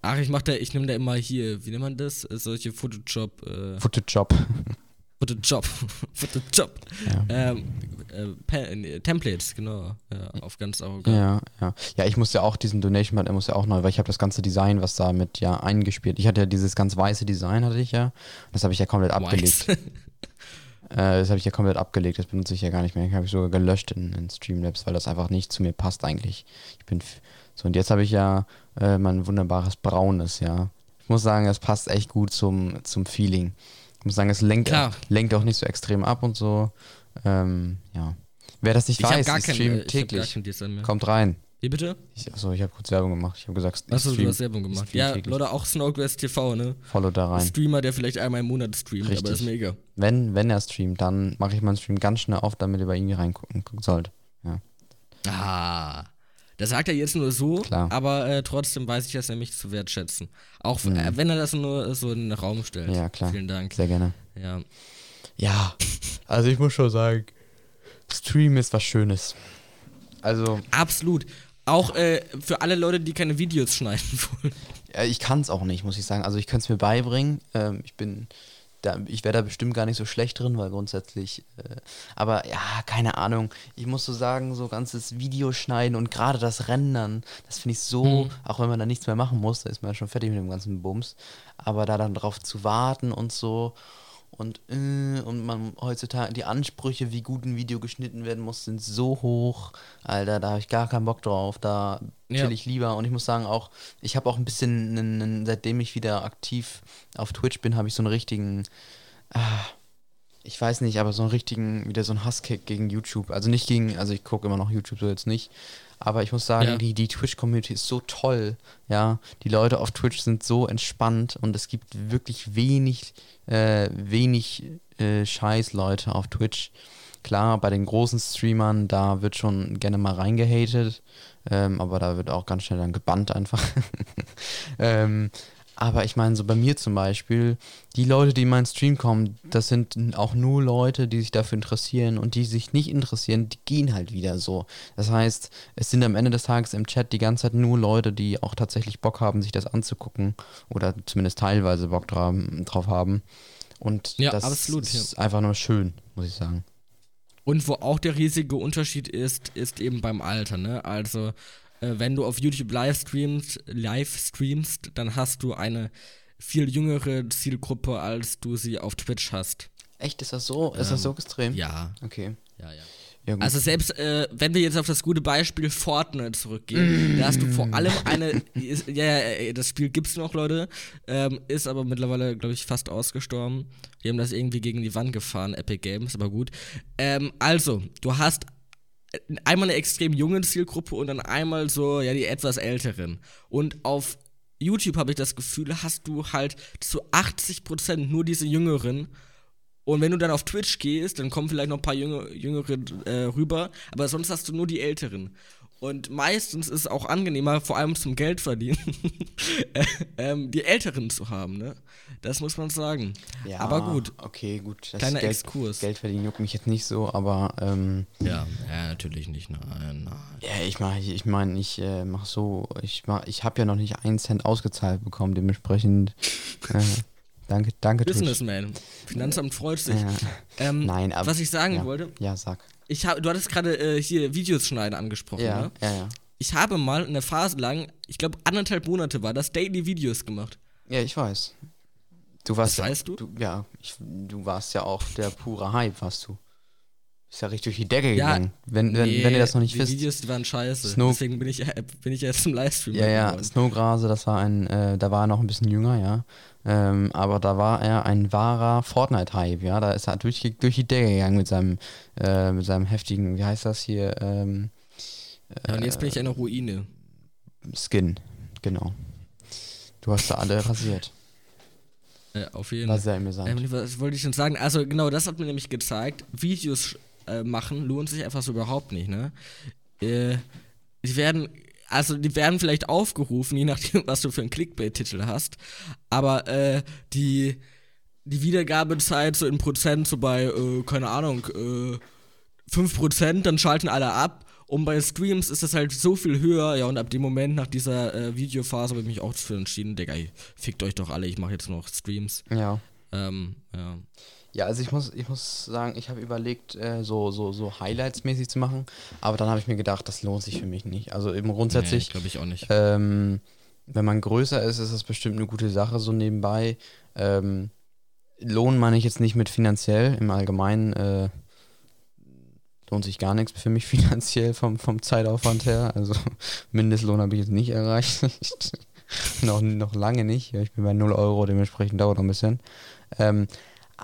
Ach, ich mach da, ich nehme da immer hier, wie nennt man das? Solche Photoshop, äh, Photojob. Photoshop, Photoshop. Ja. Ähm, äh, Templates, genau. Ja, auf ganz arrogant. Ja, ja. Ja, ich muss ja auch diesen Donation Button, muss ja auch neu, weil ich habe das ganze Design, was da mit ja eingespielt. Ich hatte ja dieses ganz weiße Design, hatte ich ja. Das habe ich ja komplett abgelegt. Äh, das habe ich ja komplett abgelegt, das benutze ich ja gar nicht mehr. Habe ich sogar gelöscht in, in Streamlabs, weil das einfach nicht zu mir passt eigentlich. Ich bin so und jetzt habe ich ja äh, mein wunderbares braunes, ja. Ich muss sagen, das passt echt gut zum, zum Feeling. Ich muss sagen, es lenkt, auch, lenkt auch nicht so extrem ab und so. Ähm, ja. Wer das nicht Ich weiß, ich stream täglich. Kommt rein. Wie bitte? Ich, achso, ich habe kurz Werbung gemacht. Ich habe gesagt, ich Achso, du hast Werbung gemacht. Ja, täglich. Leute, auch Snowgrass TV, ne? Follow da rein. Streamer, der vielleicht einmal im Monat streamt, aber Richtig. ist mega. Wenn, wenn er streamt, dann mache ich meinen Stream ganz schnell auf, damit ihr bei ihm reingucken sollt. Ah. Das sagt er jetzt nur so, Klar. aber äh, trotzdem weiß ich das nämlich zu wertschätzen. Auch Mhm. äh, wenn er das nur so in den Raum stellt. Ja, klar. Vielen Dank. Sehr gerne. Ja. Ja, also ich muss schon sagen, Stream ist was Schönes. Also, Absolut. Auch äh, für alle Leute, die keine Videos schneiden wollen. ja, ich kann es auch nicht, muss ich sagen. Also ich könnte es mir beibringen. Ähm, ich bin da, ich wäre da bestimmt gar nicht so schlecht drin, weil grundsätzlich, äh, aber ja, keine Ahnung. Ich muss so sagen, so ganzes Videoschneiden und gerade das Rendern, das finde ich so, Mhm. auch wenn man da nichts mehr machen muss, da ist man schon fertig mit dem ganzen Bums. Aber da dann drauf zu warten und so und, äh, und man heutzutage, die Ansprüche, wie gut ein Video geschnitten werden muss, sind so hoch. Alter, da habe ich gar keinen Bock drauf. Da Ja. chill ich lieber. Und ich muss sagen auch, ich habe auch ein bisschen, seitdem ich wieder aktiv auf Twitch bin, habe ich so einen richtigen, ah, ich weiß nicht, aber so einen richtigen, wieder so einen Hasskick gegen YouTube. Also nicht gegen, also ich gucke immer noch YouTube so jetzt nicht. Aber ich muss sagen, Ja. die, die Twitch-Community ist so toll. Ja, die Leute auf Twitch sind so entspannt und es gibt wirklich wenig, äh, wenig äh, Scheiß-Leute auf Twitch. Klar, bei den großen Streamern, da wird schon gerne mal reingehatet, ähm, aber da wird auch ganz schnell dann gebannt einfach. ähm, Aber ich meine, so bei mir zum Beispiel, die Leute, die in meinen Stream kommen, das sind auch nur Leute, die sich dafür interessieren und die sich nicht interessieren, die gehen halt wieder so. Das heißt, es sind am Ende des Tages im Chat die ganze Zeit nur Leute, die auch tatsächlich Bock haben, sich das anzugucken oder zumindest teilweise Bock drauf haben. Und ja, das absolut, ist ja. einfach nur schön, muss ich sagen. Und wo auch der riesige Unterschied ist, ist eben beim Alter, ne? Also wenn du auf YouTube live streamst, live streamst, dann hast du eine viel jüngere Zielgruppe, als du sie auf Twitch hast. Echt, ist das so? Ist das so Ähm, extrem? Ja. Okay. Ja, ja. Ja. Also selbst äh, wenn wir jetzt auf das gute Beispiel Fortnite zurückgehen, da hast du vor allem eine, ist, ja, ja, ja, das Spiel gibt's noch, Leute, ähm, ist aber mittlerweile, glaube ich, fast ausgestorben. Die haben das irgendwie gegen die Wand gefahren, Epic Games, aber gut. Ähm, also, du hast einmal eine extrem junge Zielgruppe und dann einmal so, ja, die etwas älteren. Und auf YouTube habe ich das Gefühl, hast du halt zu 80% nur diese Jüngeren. Und wenn du dann auf Twitch gehst, dann kommen vielleicht noch ein paar Jüngere, Jüngere äh, rüber, aber sonst hast du nur die Älteren. Und meistens ist es auch angenehmer, vor allem zum Geld verdienen, äh, ähm, die Älteren zu haben, ne? Das muss man sagen. ja, aber gut. Okay, gut. Das Kleiner Geld, Exkurs. Geld verdienen juckt mich jetzt nicht so, aber ähm, Ja, ja, natürlich nicht. Nein, nein. ja, ich meine, ich, mein, ich äh, mach so, ich mach, ich habe ja noch nicht einen Cent ausgezahlt bekommen, dementsprechend. Äh, danke, danke. Businessman. Finanzamt freut sich. Ja. Ähm, Nein, aber was ich sagen ja. wollte, Ja, sag. Ich hab, du hattest gerade äh, hier Videos schneiden angesprochen, Ja, ne? ja, ja. Ich habe mal eine Phase lang, ich glaube anderthalb Monate war das, Daily Videos gemacht. Ja, ich weiß. Du warst Das ja, weißt du? Ja, ich, du warst ja auch der pure Hype, warst du. Ist ja richtig durch die Decke Ja, gegangen. Wenn, wenn, wenn ihr das noch nicht die wisst. Videos, die waren scheiße. Snoop- Deswegen bin ich, äh, bin ich jetzt zum Livestream Ja, ja, geworden. Snowgrase, das war ein, äh, da war er noch ein bisschen jünger, ja. Ähm, aber da war er ein wahrer Fortnite-Hype, ja. Da ist er durch, die- durch die Decke gegangen mit seinem, äh, mit seinem heftigen, wie heißt das hier, ähm, Ja, und jetzt bin ich eine Ruine. Skin, genau. Du hast da alle rasiert. Äh, auf jeden War Fall. sehr amüsant. Ähm, was wollte ich schon sagen? Also genau, das hat mir nämlich gezeigt, Videos äh, machen lohnt sich einfach so überhaupt nicht, ne? Äh, die werden, also die werden vielleicht aufgerufen, je nachdem, was du für einen Clickbait-Titel hast, aber äh, die, die Wiedergabezeit so in Prozent so bei, äh, keine Ahnung, äh, 5%, dann schalten alle ab. Und bei Streams ist das halt so viel höher, ja, und ab dem Moment nach dieser äh, Videophase habe ich mich auch dafür entschieden, Digga, fickt euch doch alle, ich mache jetzt noch Streams. Ja. Ähm, ja. Ja, also ich muss, ich muss sagen, ich habe überlegt, äh, so, so, so Highlights-mäßig zu machen, aber dann habe ich mir gedacht, das lohnt sich für mich nicht. Also eben grundsätzlich, Nee, glaube ich auch nicht. ähm, wenn man größer ist, ist das bestimmt eine gute Sache, so nebenbei. Ähm, Lohn meine ich jetzt nicht mit finanziell, im Allgemeinen äh, lohnt sich gar nichts für mich finanziell vom, vom Zeitaufwand her. Also Mindestlohn habe ich jetzt nicht erreicht. noch, noch lange nicht. Ich bin bei 0 Euro, dementsprechend dauert noch ein bisschen. Ähm,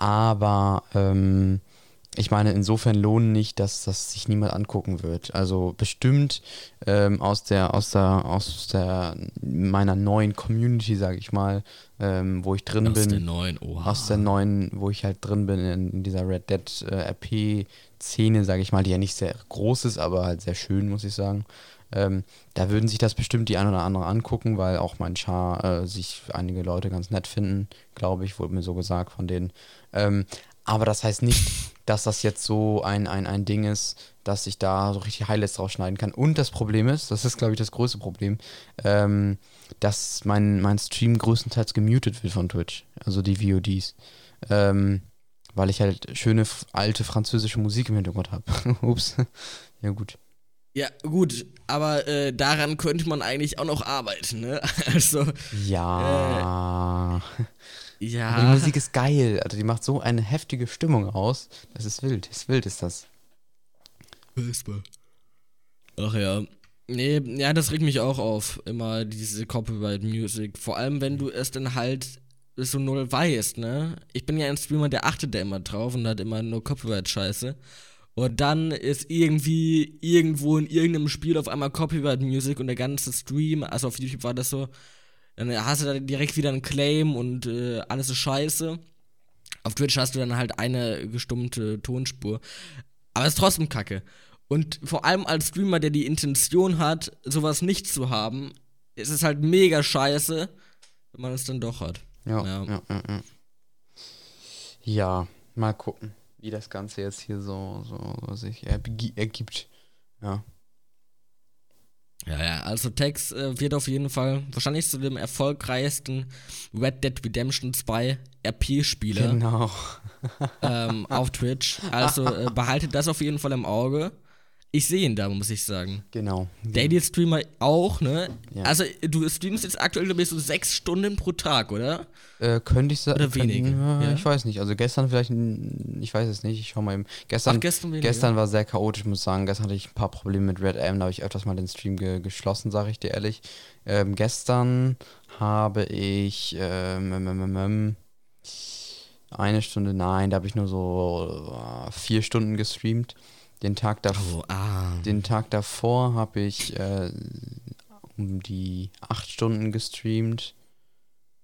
aber ähm, ich meine, insofern lohnen nicht, dass das sich niemand angucken wird. Also bestimmt ähm, aus der, aus der, aus der meiner neuen Community, sage ich mal, ähm, wo ich drin Aus bin der neuen, oha. aus der neuen, wo ich halt drin bin, in, in dieser Red Dead äh, RP-Szene, sage ich mal, die ja nicht sehr groß ist, aber halt sehr schön, muss ich sagen. Ähm, da würden sich das bestimmt die ein oder andere angucken, weil auch mein Char äh, sich einige Leute ganz nett finden, glaube ich, wurde mir so gesagt von denen. Ähm, aber das heißt nicht, dass das jetzt so ein, ein, ein Ding ist, dass ich da so richtig Highlights rausschneiden kann. Und das Problem ist, das ist, glaube ich, das größte Problem, ähm, dass mein, mein Stream größtenteils gemutet wird von Twitch, also die VODs. Ähm, weil ich halt schöne alte französische Musik im Hintergrund habe. Ups. Ja, gut. Ja, gut, aber äh, daran könnte man eigentlich auch noch arbeiten, ne? Also, Ja. Die ja. Musik ist geil. Also die macht so eine heftige Stimmung aus. Das ist wild. Ist wild ist das. Ach ja. Nee, ja, das regt mich auch auf, immer diese Copyright Music. Vor allem, wenn du es dann halt so null weißt, ne? Ich bin ja ein Streamer, der achtet da immer drauf und hat immer nur Copyright-Scheiße. Und dann ist irgendwie irgendwo in irgendeinem Spiel auf einmal Copyright Music und der ganze Stream, also auf YouTube war das so, dann hast du da direkt wieder einen Claim und äh, alles ist scheiße. Auf Twitch hast du dann halt eine gestummte Tonspur. Aber es ist trotzdem kacke. Und vor allem als Streamer, der die Intention hat, sowas nicht zu haben, ist es halt mega scheiße, wenn man es dann doch hat. Ja, Ja. ja, ja, ja. Ja, mal gucken, wie das Ganze jetzt hier so, so sich ergi- ergibt. Ja. Ja, ja, also Tex äh, wird auf jeden Fall wahrscheinlich zu dem erfolgreichsten Red Dead Redemption 2 RP-Spieler Genau. ähm, auf Twitch. Also äh, behaltet das auf jeden Fall im Auge. Ich sehe ihn da, muss ich sagen. Genau. Daily Streamer auch, ne? Ja. Also du streamst jetzt aktuell, glaube ich, so sechs Stunden pro Tag, oder? Äh, könnte ich sagen. Oder wenige, Ja, ja. Ich weiß nicht. Also gestern vielleicht, ich weiß es nicht. Ich schau mal eben. Gestern, Ach, gestern weniger. gestern war sehr chaotisch, muss ich sagen. Gestern hatte ich ein paar Probleme mit Red M. Da habe ich öfters mal den Stream ge geschlossen, sage ich dir ehrlich. Ähm, gestern habe ich ähm, ähm, ähm, ähm, eine Stunde, nein, da habe ich nur so äh, vier Stunden gestreamt. Den Tag davor. Oh, ah. Den Tag davor habe ich äh, um die acht Stunden gestreamt.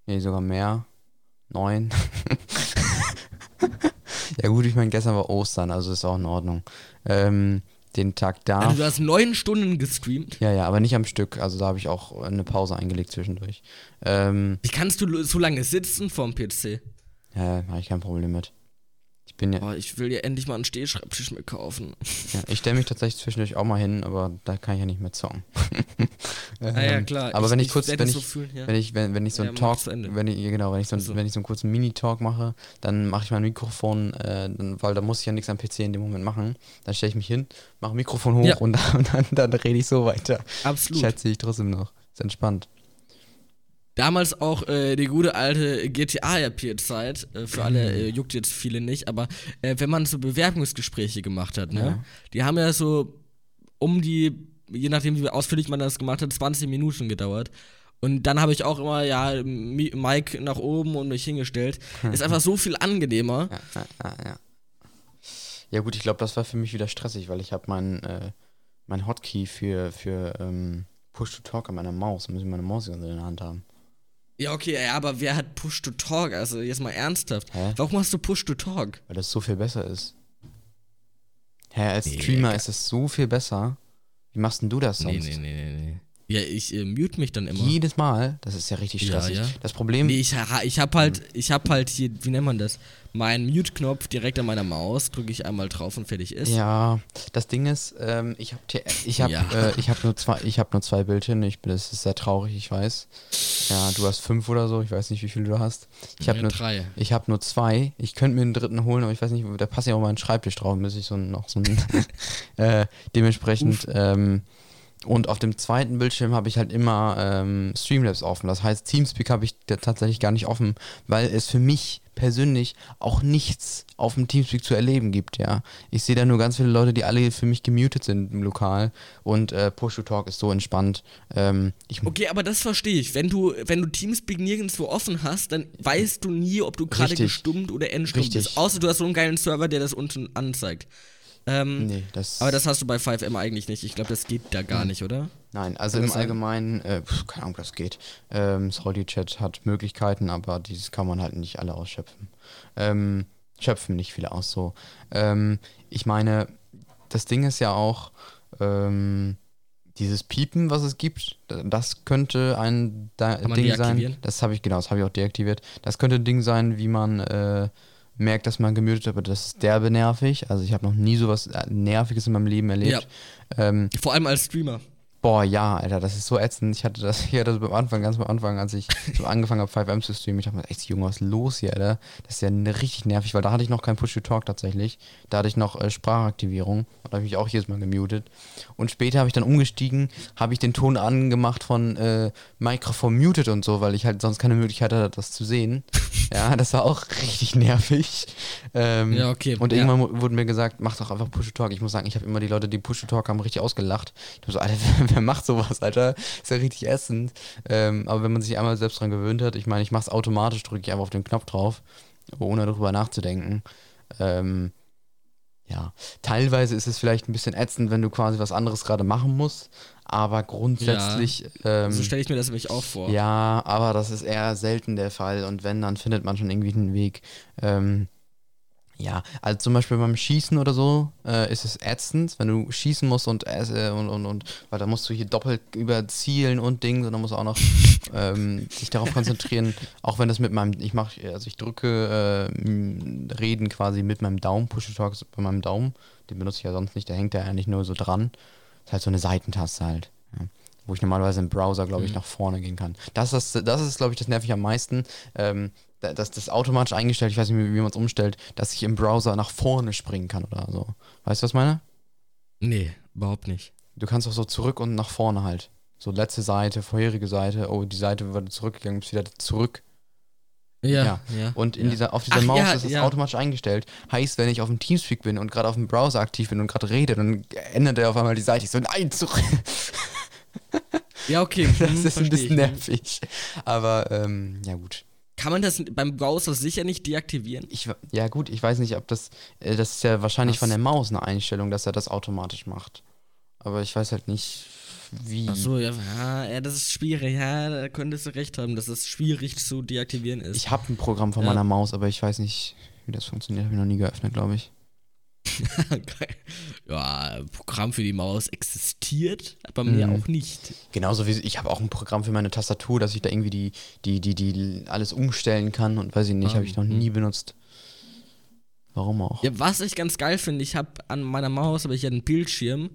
Nee, sogar mehr. Neun. ja gut, ich meine, gestern war Ostern, also ist auch in Ordnung. Ähm, den Tag da. Also du hast neun Stunden gestreamt. ja, ja, aber nicht am Stück. Also da habe ich auch eine Pause eingelegt zwischendurch. Ähm, Wie kannst du so lange sitzen vorm PC? ja, habe ich kein Problem mit. Ich bin ja, Boah, ich will dir endlich mal einen Stehschreibtisch mir kaufen. ja ich stelle mich tatsächlich zwischendurch auch mal hin, aber da kann ich ja nicht mehr zocken. Ah ja, Ähm, klar. Aber wenn ich kurz, werd wenn ich, so fühlen, ja. Wenn ich, wenn, wenn ich so Ja, einen Talk, wenn ich, ja, genau, wenn ich so, einen- Ach so. wenn ich so einen kurzen Mini-Talk mache, dann mache ich mein Mikrofon, äh, dann, weil da muss ich ja nichts am PC in dem Moment machen. Dann stelle ich mich hin, mache Mikrofon hoch Ja. und, dann, und dann, dann rede ich so weiter. Absolut. Schätze ich trotzdem noch. Ist entspannt. Damals auch äh, die gute alte GTA-RP-Zeit, äh, für alle äh, juckt jetzt viele nicht, aber äh, wenn man so Bewerbungsgespräche gemacht hat, ne? Ja. Die haben ja so um die, je nachdem wie ausführlich man das gemacht hat, 20 Minuten gedauert. Und dann habe ich auch immer, ja, Mi Mike nach oben und mich hingestellt. Ist einfach so viel angenehmer. Ja, ja, ja, ja. Gut, ich glaube, das war für mich wieder stressig, weil ich habe mein, äh, mein Hotkey für, für ähm, Push-to-Talk an meiner Maus. Muss ich meine Maus in der Hand haben. Ja, okay, ja, aber wer hat Push-to-Talk? Also jetzt mal ernsthaft. Hä? Warum hast du Push-to-Talk? Weil das so viel besser ist. Hä, als Nee, Streamer ist es so viel besser. Wie machst denn du das sonst? Nee, nee, nee, nee, nee. Ja, ich äh, mute mich dann immer. Jedes Mal, das ist ja richtig Ja, stressig. ja. Das Problem, Nee, ich, ich hab halt, ich hab halt hier, wie nennt man das? Meinen Mute-Knopf direkt an meiner Maus, drücke ich einmal drauf und fertig ist. ja, das Ding ist, ähm, ich habe ich hab, Ja. äh, ich hab nur zwei, ich habe nur zwei Bildschirme. Ich bin, das ist sehr traurig, ich weiß. Ja, du hast fünf oder so. Ich weiß nicht, wie viele du hast. Ich habe Ja, nur, drei. ich habe nur zwei. Ich könnte mir einen dritten holen, aber ich weiß nicht, da passt ja auch mal ein Schreibtisch drauf, müsste ich so noch so ein, äh, dementsprechend. Ähm, und auf dem zweiten Bildschirm habe ich halt immer ähm, Streamlabs offen. Das heißt, Teamspeak habe ich tatsächlich gar nicht offen, weil es für mich persönlich auch nichts auf dem Teamspeak zu erleben gibt, ja. Ich sehe da nur ganz viele Leute, die alle für mich gemutet sind im Lokal und äh, Push-to-Talk ist so entspannt. Ähm, Okay, aber das verstehe ich. Wenn du, wenn du Teamspeak nirgendwo offen hast, dann weißt du nie, ob du gerade gestummt oder entstummt bist. Außer du hast so einen geilen Server, der das unten anzeigt. Ähm, nee, das, Aber das hast du bei 5M eigentlich nicht. Ich glaube, das geht da gar nicht, oder? Nein, also im? Allgemeinen, äh, pf, keine Ahnung, das geht. Ähm, Salty Chat hat Möglichkeiten, aber dieses kann man halt nicht alle ausschöpfen. Ähm, schöpfen nicht viele aus so. Ähm, ich meine, das Ding ist ja auch, ähm, dieses Piepen, was es gibt, da- das könnte ein da Ding sein. Das habe ich, genau, das habe ich auch deaktiviert. Das könnte ein Ding sein, wie man äh, merkt, dass man gemutet hat, aber das ist derbe nervig. Also ich habe noch nie sowas äh, Nerviges in meinem Leben erlebt. Ähm, Vor allem als Streamer. Boah, ja, Alter, das ist so ätzend. Ich hatte das, ich hatte das am Anfang, ganz am Anfang, als ich so angefangen habe, 5M zu streamen. Ich dachte mir, echt, Junge, was ist los hier, Alter? Das ist ja richtig nervig, weil da hatte ich noch kein Push-to-Talk tatsächlich. Da hatte ich noch äh, Sprachaktivierung. Da habe ich mich auch jedes Mal gemutet. Und später habe ich dann umgestiegen, habe ich den Ton angemacht von äh, Mikrofon muted und so, weil ich halt sonst keine Möglichkeit hatte, das zu sehen. ja, das war auch richtig nervig. Ähm, Ja, okay. Und ja. irgendwann wurde mir gesagt, mach doch einfach Push-to-Talk. Ich muss sagen, ich habe immer die Leute, die Push-to-Talk haben, richtig ausgelacht. Ich so, Alter, wer macht sowas, Alter? Ist ja richtig ätzend. Ähm, aber wenn man sich einmal selbst dran gewöhnt hat, ich meine, ich mach's automatisch, drücke ich einfach auf den Knopf drauf, ohne darüber nachzudenken. Ähm, ja, teilweise ist es vielleicht ein bisschen ätzend, wenn du quasi was anderes gerade machen musst, aber grundsätzlich. ähm, so stelle ich mir das nämlich auch vor. ja, aber das ist eher selten der Fall und wenn, dann findet man schon irgendwie einen Weg. Ähm, Ja, also zum Beispiel beim Schießen oder so äh, ist es ätzend, wenn du schießen musst und, äh, und, und, und weil da musst du hier doppelt überzielen und Ding, sondern musst auch noch ähm, dich darauf konzentrieren, auch wenn das mit meinem, ich mache, also ich drücke äh, Reden quasi mit meinem Daumen, Push Talks bei meinem Daumen, den benutze ich ja sonst nicht, der hängt ja eigentlich nur so dran. Das ist halt so eine Seitentaste halt. Ja. Wo ich normalerweise im Browser, glaube ich, mhm. nach vorne gehen kann. Das ist, das ist glaube ich, das nervig am meisten. Ähm, dass das automatisch eingestellt, ich weiß nicht, wie man es umstellt, dass ich im Browser nach vorne springen kann oder so. Weißt du, was ich meine? Nee, überhaupt nicht. Du kannst auch so zurück und nach vorne halt. So letzte Seite, vorherige Seite, oh, die Seite wird zurückgegangen, bist wieder zurück. Ja, ja. ja und in ja. dieser, auf dieser Ach, Maus ist es automatisch eingestellt. Heißt, wenn ich auf dem Teamspeak bin und gerade auf dem Browser aktiv bin und gerade rede, dann ändert er auf einmal die Seite. Ich so, nein, zurück. Ja, okay. Das hm, ist ein bisschen nervig. Aber, ähm, ja, gut. Kann man das beim Browser sicher nicht deaktivieren? Ich, ja, gut, ich weiß nicht, ob das. Äh, das ist ja wahrscheinlich Was? von der Maus eine Einstellung, dass er das automatisch macht. Aber ich weiß halt nicht, wie. Ach so, ja, ja, das ist schwierig. Ja, da könntest du recht haben, dass es schwierig zu deaktivieren ist. Ich habe ein Programm von ja. meiner Maus, aber ich weiß nicht, wie das funktioniert. Habe ich noch nie geöffnet, glaube ich. ja, Programm für die Maus existiert, bei mir mhm. auch nicht. Genauso wie ich habe auch ein Programm für meine Tastatur, dass ich da irgendwie die, die, die, die alles umstellen kann und weiß ich nicht, ah, habe ich noch mhm. nie benutzt. Warum auch? Ja, was ich ganz geil finde, ich habe an meiner Maus habe ich ja einen Bildschirm.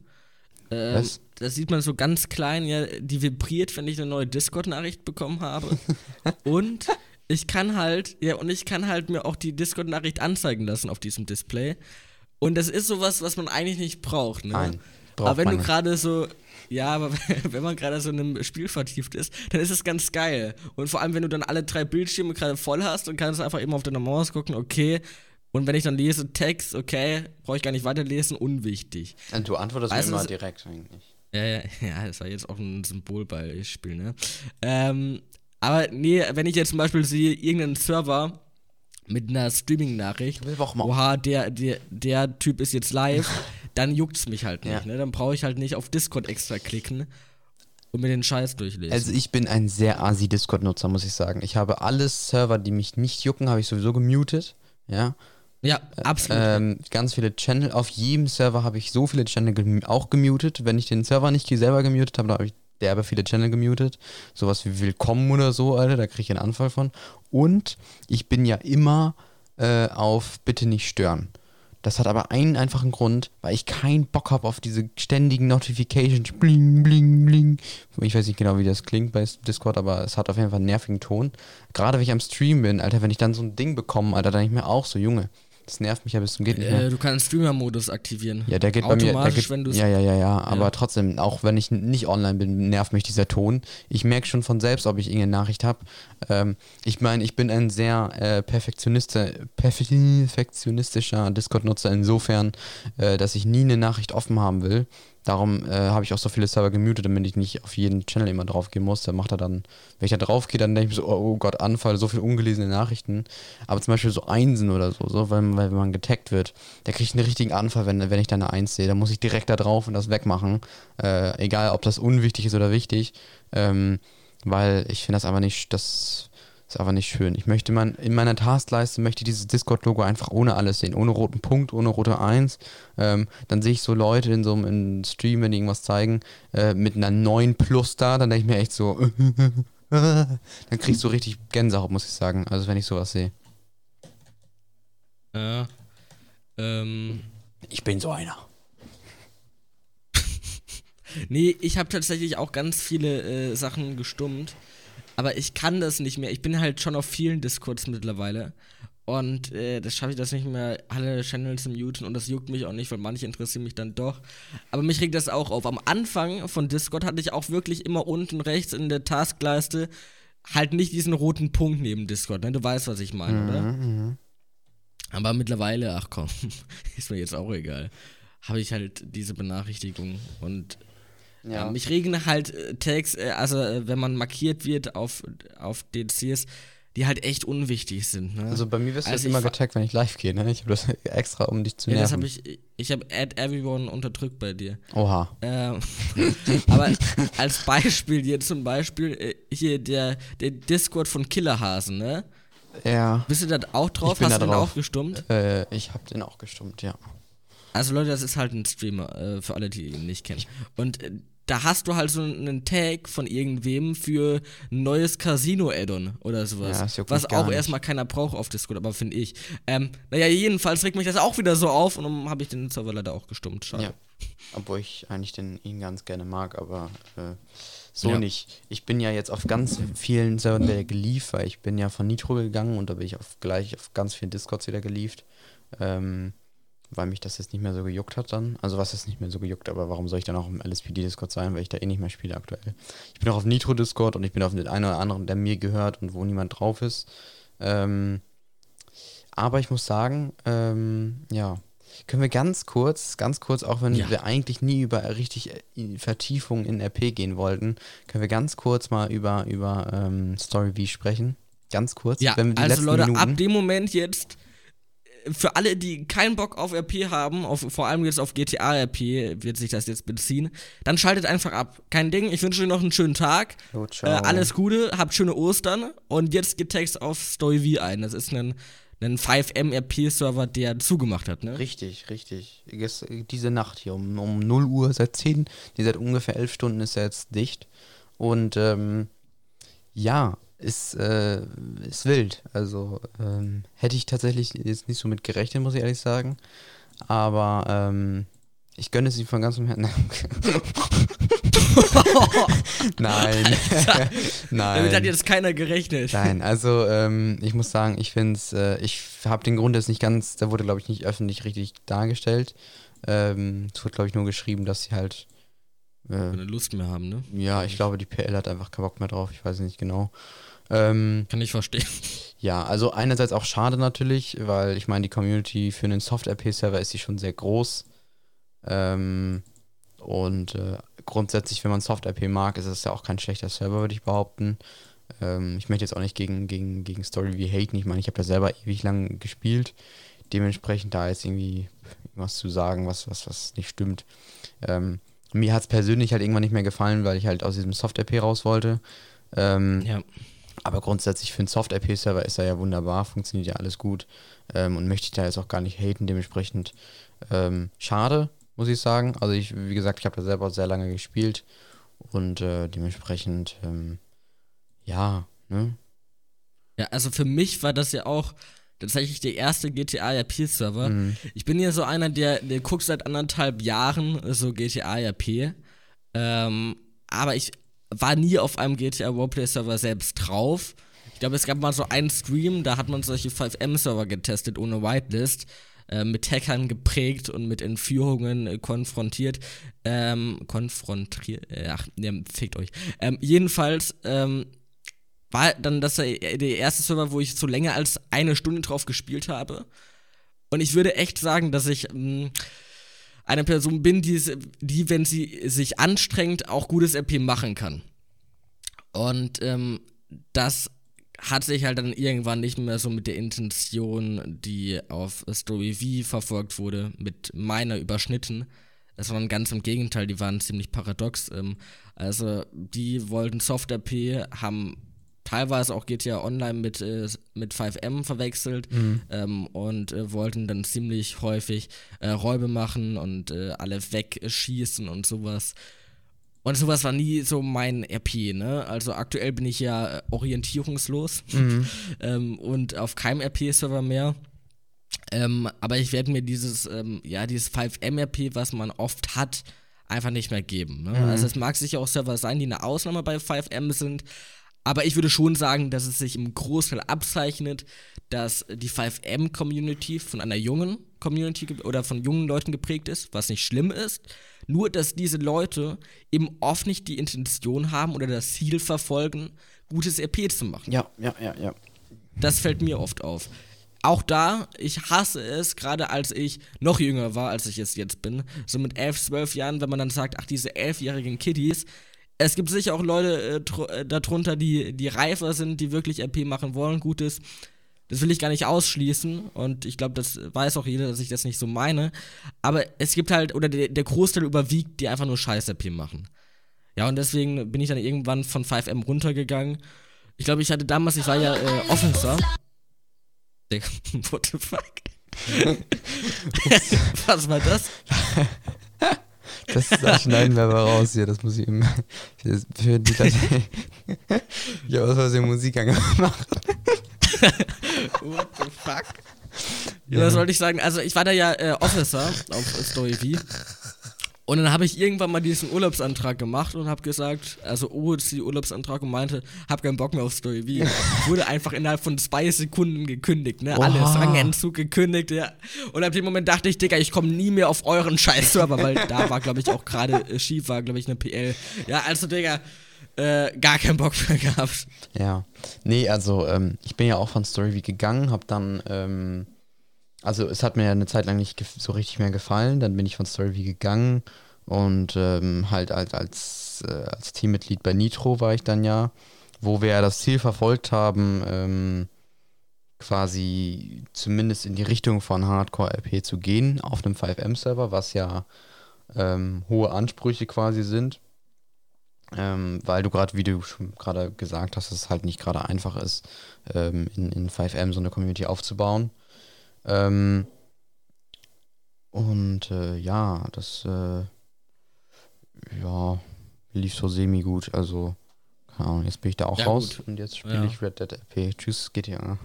Ähm, was? Da sieht man so ganz klein, ja, die vibriert, wenn ich eine neue Discord-Nachricht bekommen habe. und ich kann halt, ja, und ich kann halt mir auch die Discord-Nachricht anzeigen lassen auf diesem Display. Und das ist sowas, was man eigentlich nicht braucht, ne? Nein. Aber wenn du gerade so, ja, aber wenn man gerade so in einem Spiel vertieft ist, dann ist es ganz geil. Und vor allem, wenn du dann alle drei Bildschirme gerade voll hast und kannst einfach eben auf deiner Maus gucken, okay. Und wenn ich dann lese Text, okay, brauche ich gar nicht weiterlesen, unwichtig. Und du antwortest weißt, immer direkt eigentlich. Ja, ja, ja, das war jetzt auch ein Symbolbeispiel, ne? Ähm, aber nee, wenn ich jetzt zum Beispiel sehe, irgendeinen Server mit einer Streaming-Nachricht, oha, der, der, der Typ ist jetzt live, dann juckt es mich halt nicht. Ja. Ne? Dann brauche ich halt nicht auf Discord extra klicken und mir den Scheiß durchlesen. Also ich bin ein sehr asi Discord-Nutzer, muss ich sagen. Ich habe alle Server, die mich nicht jucken, habe ich sowieso gemutet. Ja. Ja, absolut. Ähm, ganz viele Channel. Auf jedem Server habe ich so viele Channel gem auch gemutet. Wenn ich den Server nicht selber gemutet habe, dann habe ich derbe viele Channel gemutet. Sowas wie Willkommen oder so, Alter, da kriege ich einen Anfall von. Und ich bin ja immer äh, auf Bitte nicht stören. Das hat aber einen einfachen Grund, weil ich keinen Bock habe auf diese ständigen Notifications. Bling, bling, bling. Ich weiß nicht genau, wie das klingt bei Discord, aber es hat auf jeden Fall einen nervigen Ton. Gerade wenn ich am Stream bin, Alter, wenn ich dann so ein Ding bekomme, Alter, dann ich mir auch so, Junge, das nervt mich ja bis zum geht nicht mehr. Äh, du kannst Streamer-Modus aktivieren. Ja, der geht bei mir. Der geht, wenn ja, ja, ja, ja. Aber ja. trotzdem, auch wenn ich nicht online bin, nervt mich dieser Ton. Ich merke schon von selbst, ob ich irgendeine Nachricht habe. Ähm, ich meine, ich bin ein sehr äh, perfektionistischer Discord-Nutzer insofern, äh, dass ich nie eine Nachricht offen haben will. Darum äh, habe ich auch so viele Server gemutet, damit ich nicht auf jeden Channel immer drauf gehen muss. Da macht er dann, wenn ich da drauf gehe, dann denke ich so, oh, Gott, Anfall, so viele ungelesene Nachrichten. Aber zum Beispiel so Einsen oder so, so weil, weil wenn man getaggt wird, da kriege ich einen richtigen Anfall, wenn, wenn ich da eine Eins sehe. Da muss ich direkt da drauf und das wegmachen. Äh, egal, ob das unwichtig ist oder wichtig. Ähm, weil ich finde das einfach nicht, das ist aber nicht schön. Ich möchte man, in meiner Taskleiste möchte ich dieses Discord-Logo einfach ohne alles sehen. Ohne roten Punkt, ohne rote 1. Ähm, dann sehe ich so Leute in so einem Stream, wenn die irgendwas zeigen, äh, mit einer 9 Plus da, dann denke ich mir echt so, dann kriegst du richtig Gänsehaut, muss ich sagen. Also wenn ich sowas sehe. Ja. Ähm. Ich bin so einer. nee, ich habe tatsächlich auch ganz viele äh, Sachen gestummt. Aber ich kann das nicht mehr. Ich bin halt schon auf vielen Discords mittlerweile. Und äh, das schaffe ich das nicht mehr, alle Channels zu muten und das juckt mich auch nicht, weil manche interessieren mich dann doch. Aber mich regt das auch auf. Am Anfang von Discord hatte ich auch wirklich immer unten rechts in der Taskleiste halt nicht diesen roten Punkt neben Discord, ne? Du weißt, was ich meine, mhm, oder? Mhm. Aber mittlerweile, ach komm, ist mir jetzt auch egal. Habe ich halt diese Benachrichtigung und ja. Ähm, mich regen halt äh, Tags, äh, also äh, wenn man markiert wird auf, auf DCs, die halt echt unwichtig sind. Ne? Also bei mir wirst du also immer getaggt, wenn ich live gehe, ne? Ich habe das extra, um dich zu nerven. Ja, das habe ich, ich habe Add Everyone unterdrückt bei dir. Oha. Ähm, aber als Beispiel hier zum Beispiel, hier der, der Discord von Killerhasen, ne? Ja. Bist du da auch drauf? Hast du den auch gestummt? Äh, ich habe den auch gestummt, ja. Also Leute, das ist halt ein Streamer, äh, für alle, die ihn nicht kennen. Und äh, da hast du halt so einen Tag von irgendwem für ein neues Casino-Add-on oder sowas. Ja, was auch nicht. erstmal keiner braucht auf Discord, aber finde ich. Ähm, naja, jedenfalls regt mich das auch wieder so auf und dann habe ich den Server leider auch gestummt. Schade. Ja. Obwohl ich eigentlich den ihn ganz gerne mag, aber äh, so Ja. nicht. Ich bin ja jetzt auf ganz vielen Servern wieder gelieft, weil ich bin ja von Nitro gegangen und da bin ich auf, gleich auf ganz vielen Discords wieder gelieft. Ähm, weil mich das jetzt nicht mehr so gejuckt hat dann. Also was ist nicht mehr so gejuckt, aber warum soll ich dann auch im LSPD-Discord sein, weil ich da eh nicht mehr spiele aktuell. Ich bin auch auf Nitro-Discord und ich bin auf den einen oder anderen, der mir gehört und wo niemand drauf ist. Ähm, aber ich muss sagen, ähm, ja, können wir ganz kurz, ganz kurz, auch wenn Ja. wir eigentlich nie über richtig äh, Vertiefung in RP gehen wollten, können wir ganz kurz mal über, über ähm, Story V sprechen. Ganz kurz. Ja, wenn wir die also Leute, Minuten, ab dem Moment jetzt, äh, für alle, die keinen Bock auf RP haben, auf, vor allem jetzt auf GTA-RP wird sich das jetzt beziehen, dann schaltet einfach ab. Kein Ding, ich wünsche euch noch einen schönen Tag. Jo, Äh, alles Gute, habt schöne Ostern und jetzt geht Text auf Story V ein. Das ist ein, ein 5M RP-Server, der zugemacht hat, ne? Richtig, richtig. Diese Nacht hier um, um 0 Uhr, seit 10, die seit ungefähr 11 Stunden ist er jetzt dicht. Und ähm, ja, ist, äh, ist wild. Also ähm, hätte ich tatsächlich jetzt nicht so mit gerechnet, muss ich ehrlich sagen. Aber ähm, ich gönne es ihm von ganzem Herzen. Nein. Nein. Damit hat jetzt keiner gerechnet. Nein, also ähm, ich muss sagen, ich finde es, äh, ich habe den Grund jetzt nicht ganz, da wurde glaube ich nicht öffentlich richtig dargestellt. Ähm, es wurde glaube ich nur geschrieben, dass sie halt, äh, Keine Lust mehr haben, ne? ja, ich glaube die PL hat einfach keinen Bock mehr drauf, ich weiß nicht genau. Ähm, Kann ich verstehen. ja, also einerseits auch schade natürlich, weil ich meine, die Community für einen Soft-RP-Server ist sie schon sehr groß. Ähm, und äh, grundsätzlich, wenn man Soft-RP mag, ist es ja auch kein schlechter Server, würde ich behaupten. Ähm, ich möchte jetzt auch nicht gegen, gegen, gegen Story wie haten. Ich meine, ich habe ja selber ewig lang gespielt. Dementsprechend da jetzt irgendwie was zu sagen, was, was, was nicht stimmt. Ähm, mir hat es persönlich halt irgendwann nicht mehr gefallen, weil ich halt aus diesem Soft-RP raus wollte. Ähm, Ja. Aber grundsätzlich für einen Soft-RP-Server ist er ja wunderbar, funktioniert ja alles gut ähm, und möchte ich da jetzt auch gar nicht haten, dementsprechend ähm, schade, muss ich sagen. Also ich, wie gesagt, ich habe da selber sehr lange gespielt und äh, dementsprechend, ähm, ja, ne? Ja, also für mich war das ja auch tatsächlich der erste GTA-RP-Server. Mhm. Ich bin ja so einer, der, der guckt seit anderthalb Jahren so GTA-RP. Ähm, aber ich war nie auf einem GTA Roleplay-Server selbst drauf. Ich glaube, es gab mal so einen Stream, da hat man solche 5M-Server getestet ohne Whitelist. äh, Mit Hackern geprägt und mit Entführungen äh, konfrontiert. Ähm, konfrontiert. Äh, ach, ne, fickt euch. Ähm, jedenfalls, ähm, war dann das der der erste Server, wo ich so länger als eine Stunde drauf gespielt habe. Und ich würde echt sagen, dass ich mh, eine Person bin, die, es- die, wenn sie sich anstrengt, auch gutes RP machen kann. Und ähm, das hat sich halt dann irgendwann nicht mehr so mit der Intention, die auf Story V verfolgt wurde, mit meiner überschnitten, sondern ganz im Gegenteil, die waren ziemlich paradox. Ähm, also die wollten Soft-RP, haben teilweise auch GTA Online mit, äh, mit 5M verwechselt ähm, und äh, wollten dann ziemlich häufig äh, Räume machen und äh, alle wegschießen und sowas. Und sowas war nie so mein RP, ne? Also aktuell bin ich ja äh, orientierungslos ähm, und auf keinem RP-Server mehr. Ähm, aber ich werde mir dieses, ähm, ja, dieses 5M-RP, was man oft hat, einfach nicht mehr geben. Ne? Also es mag sicher auch Server sein, die eine Ausnahme bei 5M sind, aber ich würde schon sagen, dass es sich im Großteil abzeichnet, dass die 5M-Community von einer jungen Community oder von jungen Leuten geprägt ist, was nicht schlimm ist. Nur, dass diese Leute eben oft nicht die Intention haben oder das Ziel verfolgen, gutes RP zu machen. Ja, ja, ja, ja. Das fällt mir oft auf. Auch da, ich hasse es, gerade als ich noch jünger war, als ich es jetzt bin, so mit 11, 12 Jahren, wenn man dann sagt, ach, diese elfjährigen Kiddies. Es gibt sicher auch Leute äh, äh, darunter, die, die reifer sind, die wirklich RP machen wollen, Gutes. Das will ich gar nicht ausschließen und ich glaube, das weiß auch jeder, dass ich das nicht so meine. Aber es gibt halt, oder der, der Großteil überwiegt, die einfach nur Scheiß-RP machen. Ja, und deswegen bin ich dann irgendwann von 5M runtergegangen. Ich glaube, ich hatte damals, ich war ja äh, Officer Digga, what the fuck? Was war das? Das, das schneiden wir aber raus hier, das muss ich eben. Für die Leute. Ich habe aus Versehen Musik angemacht. What the fuck? Ja. Was wollte ich sagen? Also, ich war da ja äh, Officer auf Story V. Und dann habe ich irgendwann mal diesen Urlaubsantrag gemacht und habe gesagt, also OHC Urlaubsantrag und meinte, hab keinen Bock mehr auf Story V. Wurde einfach innerhalb von zwei Sekunden gekündigt, ne? Oha. Alles, Rangentzug gekündigt, ja. Und ab dem Moment dachte ich, Digga, ich komme nie mehr auf euren Scheiß-Server, weil da war, glaube ich, auch gerade äh, schief, war, glaube ich, eine PL. Ja, also, Digga, äh, gar keinen Bock mehr gehabt. Ja. Nee, also ähm, ich bin ja auch von Story V gegangen, hab dann, ähm, also es hat mir eine Zeit lang nicht so richtig mehr gefallen, dann bin ich von Story V gegangen und ähm, halt als, als, äh, als Teammitglied bei Nitro war ich dann ja, wo wir ja das Ziel verfolgt haben, ähm, quasi zumindest in die Richtung von Hardcore-RP zu gehen auf einem 5M-Server, was ja ähm, hohe Ansprüche quasi sind. Ähm, weil du gerade, wie du gerade gesagt hast, dass es halt nicht gerade einfach ist, ähm, in, in 5M so eine Community aufzubauen. Ähm, und äh, ja, das äh, ja, lief so semi-gut. Also, keine Ahnung, jetzt bin ich da auch Ja, raus gut. und jetzt spiele Ja. ich Red Dead RP. Tschüss, GTA.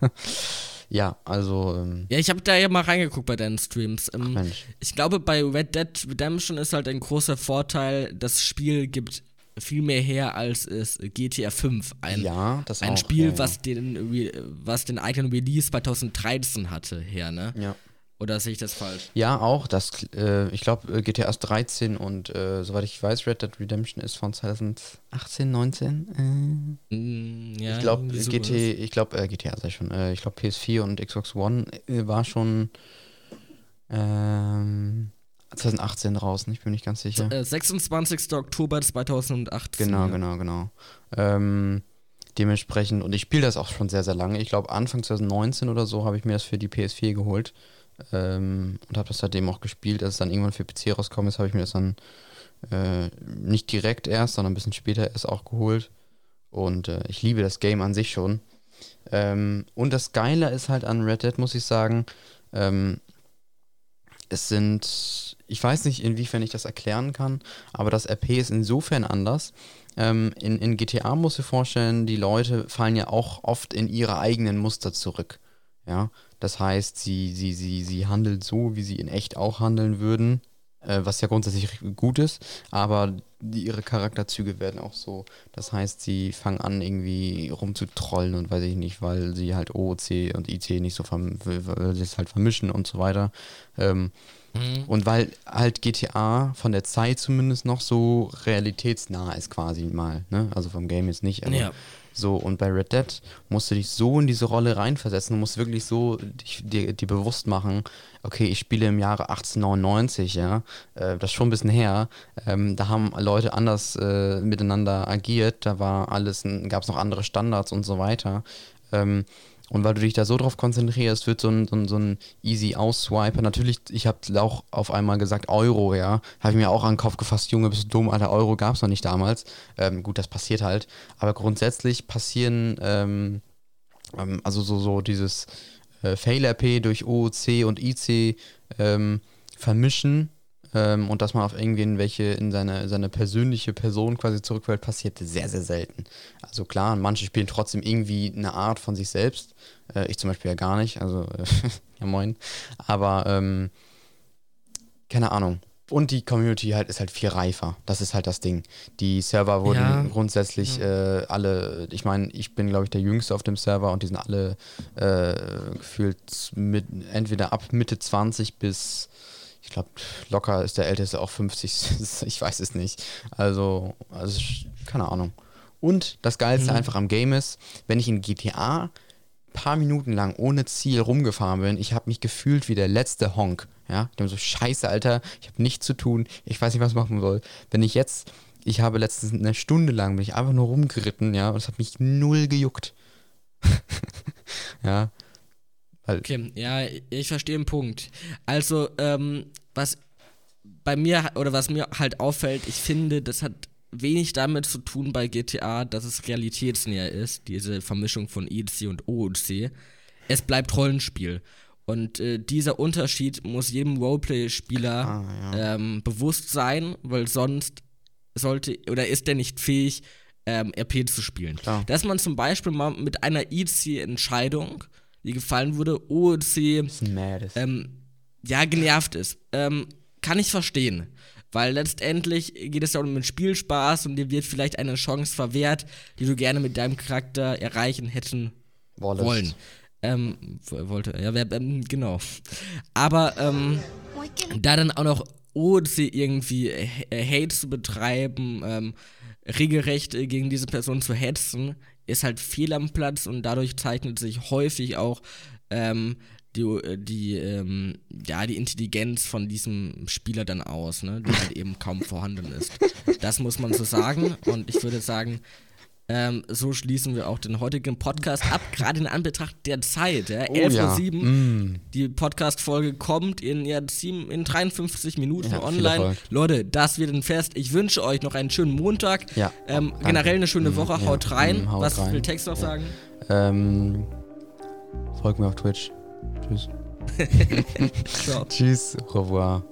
ja, also, ähm, Ja, ich habe da ja mal reingeguckt bei deinen Streams. Ähm, Mensch. Ich glaube, bei Red Dead Redemption ist halt ein großer Vorteil, das Spiel gibt viel mehr her, als es GTA 5. Ein, ja, das ein auch, Spiel, ja, ja. Was, den, was den eigenen Release 2013 hatte, her, ne? Ja. Oder sehe ich das falsch? Ja, auch. Das, äh, ich glaube, GTA ist 13 und äh, soweit ich weiß, Red Dead Redemption ist von 2018, 19. Mm, ja, ich glaube. GT, ich glaube, äh, GTA sei schon. Äh, ich glaube, PS4 und Xbox One äh, war schon ähm, 2018 draußen. Ich bin nicht ganz sicher. Äh, 26. Oktober 2018. Genau, ja. genau, genau. Ähm, dementsprechend, und ich spiele das auch schon sehr, sehr lange. Ich glaube, Anfang 2019 oder so habe ich mir das für die PS4 geholt ähm, und habe das seitdem auch gespielt. Als es dann irgendwann für PC rausgekommen ist, habe ich mir das dann äh, nicht direkt erst, sondern ein bisschen später erst auch geholt. Und äh, ich liebe das Game an sich schon. Ähm, und das Geile ist halt an Red Dead, muss ich sagen, ähm, es sind, ich weiß nicht, inwiefern ich das erklären kann, aber das RP ist insofern anders. Ähm, in, in GTA musst du dir vorstellen, die Leute fallen ja auch oft in ihre eigenen Muster zurück. Ja, das heißt, sie, sie, sie, sie handeln so, wie sie in echt auch handeln würden, was ja grundsätzlich gut ist, aber ihre Charakterzüge werden auch so. Das heißt, sie fangen an, irgendwie rumzutrollen und weiß ich nicht, weil sie halt OOC und IT nicht so verm weil sie es halt vermischen und so weiter. Ähm, Mhm. und weil halt GTA von der Zeit zumindest noch so realitätsnah ist quasi mal, ne? Also vom Game jetzt nicht, aber Ja. So. Und bei Red Dead musst du dich so in diese Rolle reinversetzen, du musst wirklich so dir, dir bewusst machen, okay, ich spiele im Jahre 1899, ja, äh, das ist schon ein bisschen her, ähm, da haben Leute anders äh, miteinander agiert, da war alles, gab es noch andere Standards und so weiter. Ähm, und weil du dich da so drauf konzentrierst, wird so ein, so ein, so ein easy Ausswiper. Natürlich, ich habe auch auf einmal gesagt Euro, ja. Habe ich mir auch an den Kopf gefasst, Junge, bist du dumm, Alter, Euro gab es noch nicht damals. Ähm, gut, das passiert halt. Aber grundsätzlich passieren, ähm, ähm, also so, so dieses äh, Fail-RP durch OOC und IC ähm, vermischen ähm, und dass man auf irgendwen welche in seine, seine persönliche Person quasi zurückfällt, passiert sehr, sehr selten. Also klar, manche spielen trotzdem irgendwie eine Art von sich selbst. Äh, ich zum Beispiel ja gar nicht, also äh, ja moin. Aber ähm, keine Ahnung. Und die Community halt ist halt viel reifer. Das ist halt das Ding. Die Server wurden Ja. grundsätzlich äh, alle, ich meine, ich bin glaube ich der Jüngste auf dem Server und die sind alle äh, gefühlt mit entweder ab Mitte 20 bis ich glaube, locker ist der Älteste auch 50. ich weiß es nicht. Also, also keine Ahnung. Und das Geilste Mhm. einfach am Game ist, wenn ich in GTA paar Minuten lang ohne Ziel rumgefahren bin, ich habe mich gefühlt wie der letzte Honk. Ja, ich habe so Scheiße, Alter, ich habe nichts zu tun, ich weiß nicht, was ich machen soll. Wenn ich jetzt, ich habe letztens eine Stunde lang bin ich einfach nur rumgeritten, ja, und es hat mich null gejuckt. ja, Okay, ja, ich verstehe den Punkt. Also, ähm, was bei mir oder was mir halt auffällt, ich finde, das hat wenig damit zu tun bei GTA, dass es realitätsnäher ist, diese Vermischung von EC und OOC. es bleibt Rollenspiel. Und äh, dieser Unterschied muss jedem Roleplay-Spieler Ah, ja. ähm, bewusst sein, weil sonst sollte oder ist er nicht fähig, ähm, RP zu spielen. Klar. Dass man zum Beispiel mal mit einer IC-Entscheidung, die gefallen wurde, Bisschen mad ist. ähm, ja, genervt ist. Ähm, kann ich verstehen. Weil letztendlich geht es ja um den Spielspaß und dir wird vielleicht eine Chance verwehrt, die du gerne mit deinem Charakter erreichen hätten Wallace. wollen. Ähm, wollte, ja, wer, ähm, genau. Aber, ähm, da dann auch noch OC irgendwie äh, Hate zu betreiben, ähm, regelrecht äh, gegen diese Person zu hetzen, ist halt fehl am Platz und dadurch zeichnet sich häufig auch ähm, die, die, ähm, ja, die Intelligenz von diesem Spieler dann aus, ne, die halt eben kaum vorhanden ist. Das muss man so sagen und ich würde sagen, ähm, so schließen wir auch den heutigen Podcast ab, gerade in Anbetracht der Zeit, ja, 11.07 Uhr. Mm. Die Podcast-Folge kommt in, ja, sieben- in 53 Minuten Ja, online. Leute, das wird ein Fest. Ich wünsche euch noch einen schönen Montag. Ja, Ähm, generell eine schöne Mm, Woche. ja, Haut rein. mm, haut Was rein. will Text noch Ja. sagen? Ähm, folgt mir auf Twitch. Tschüss. Tschüss. Au revoir.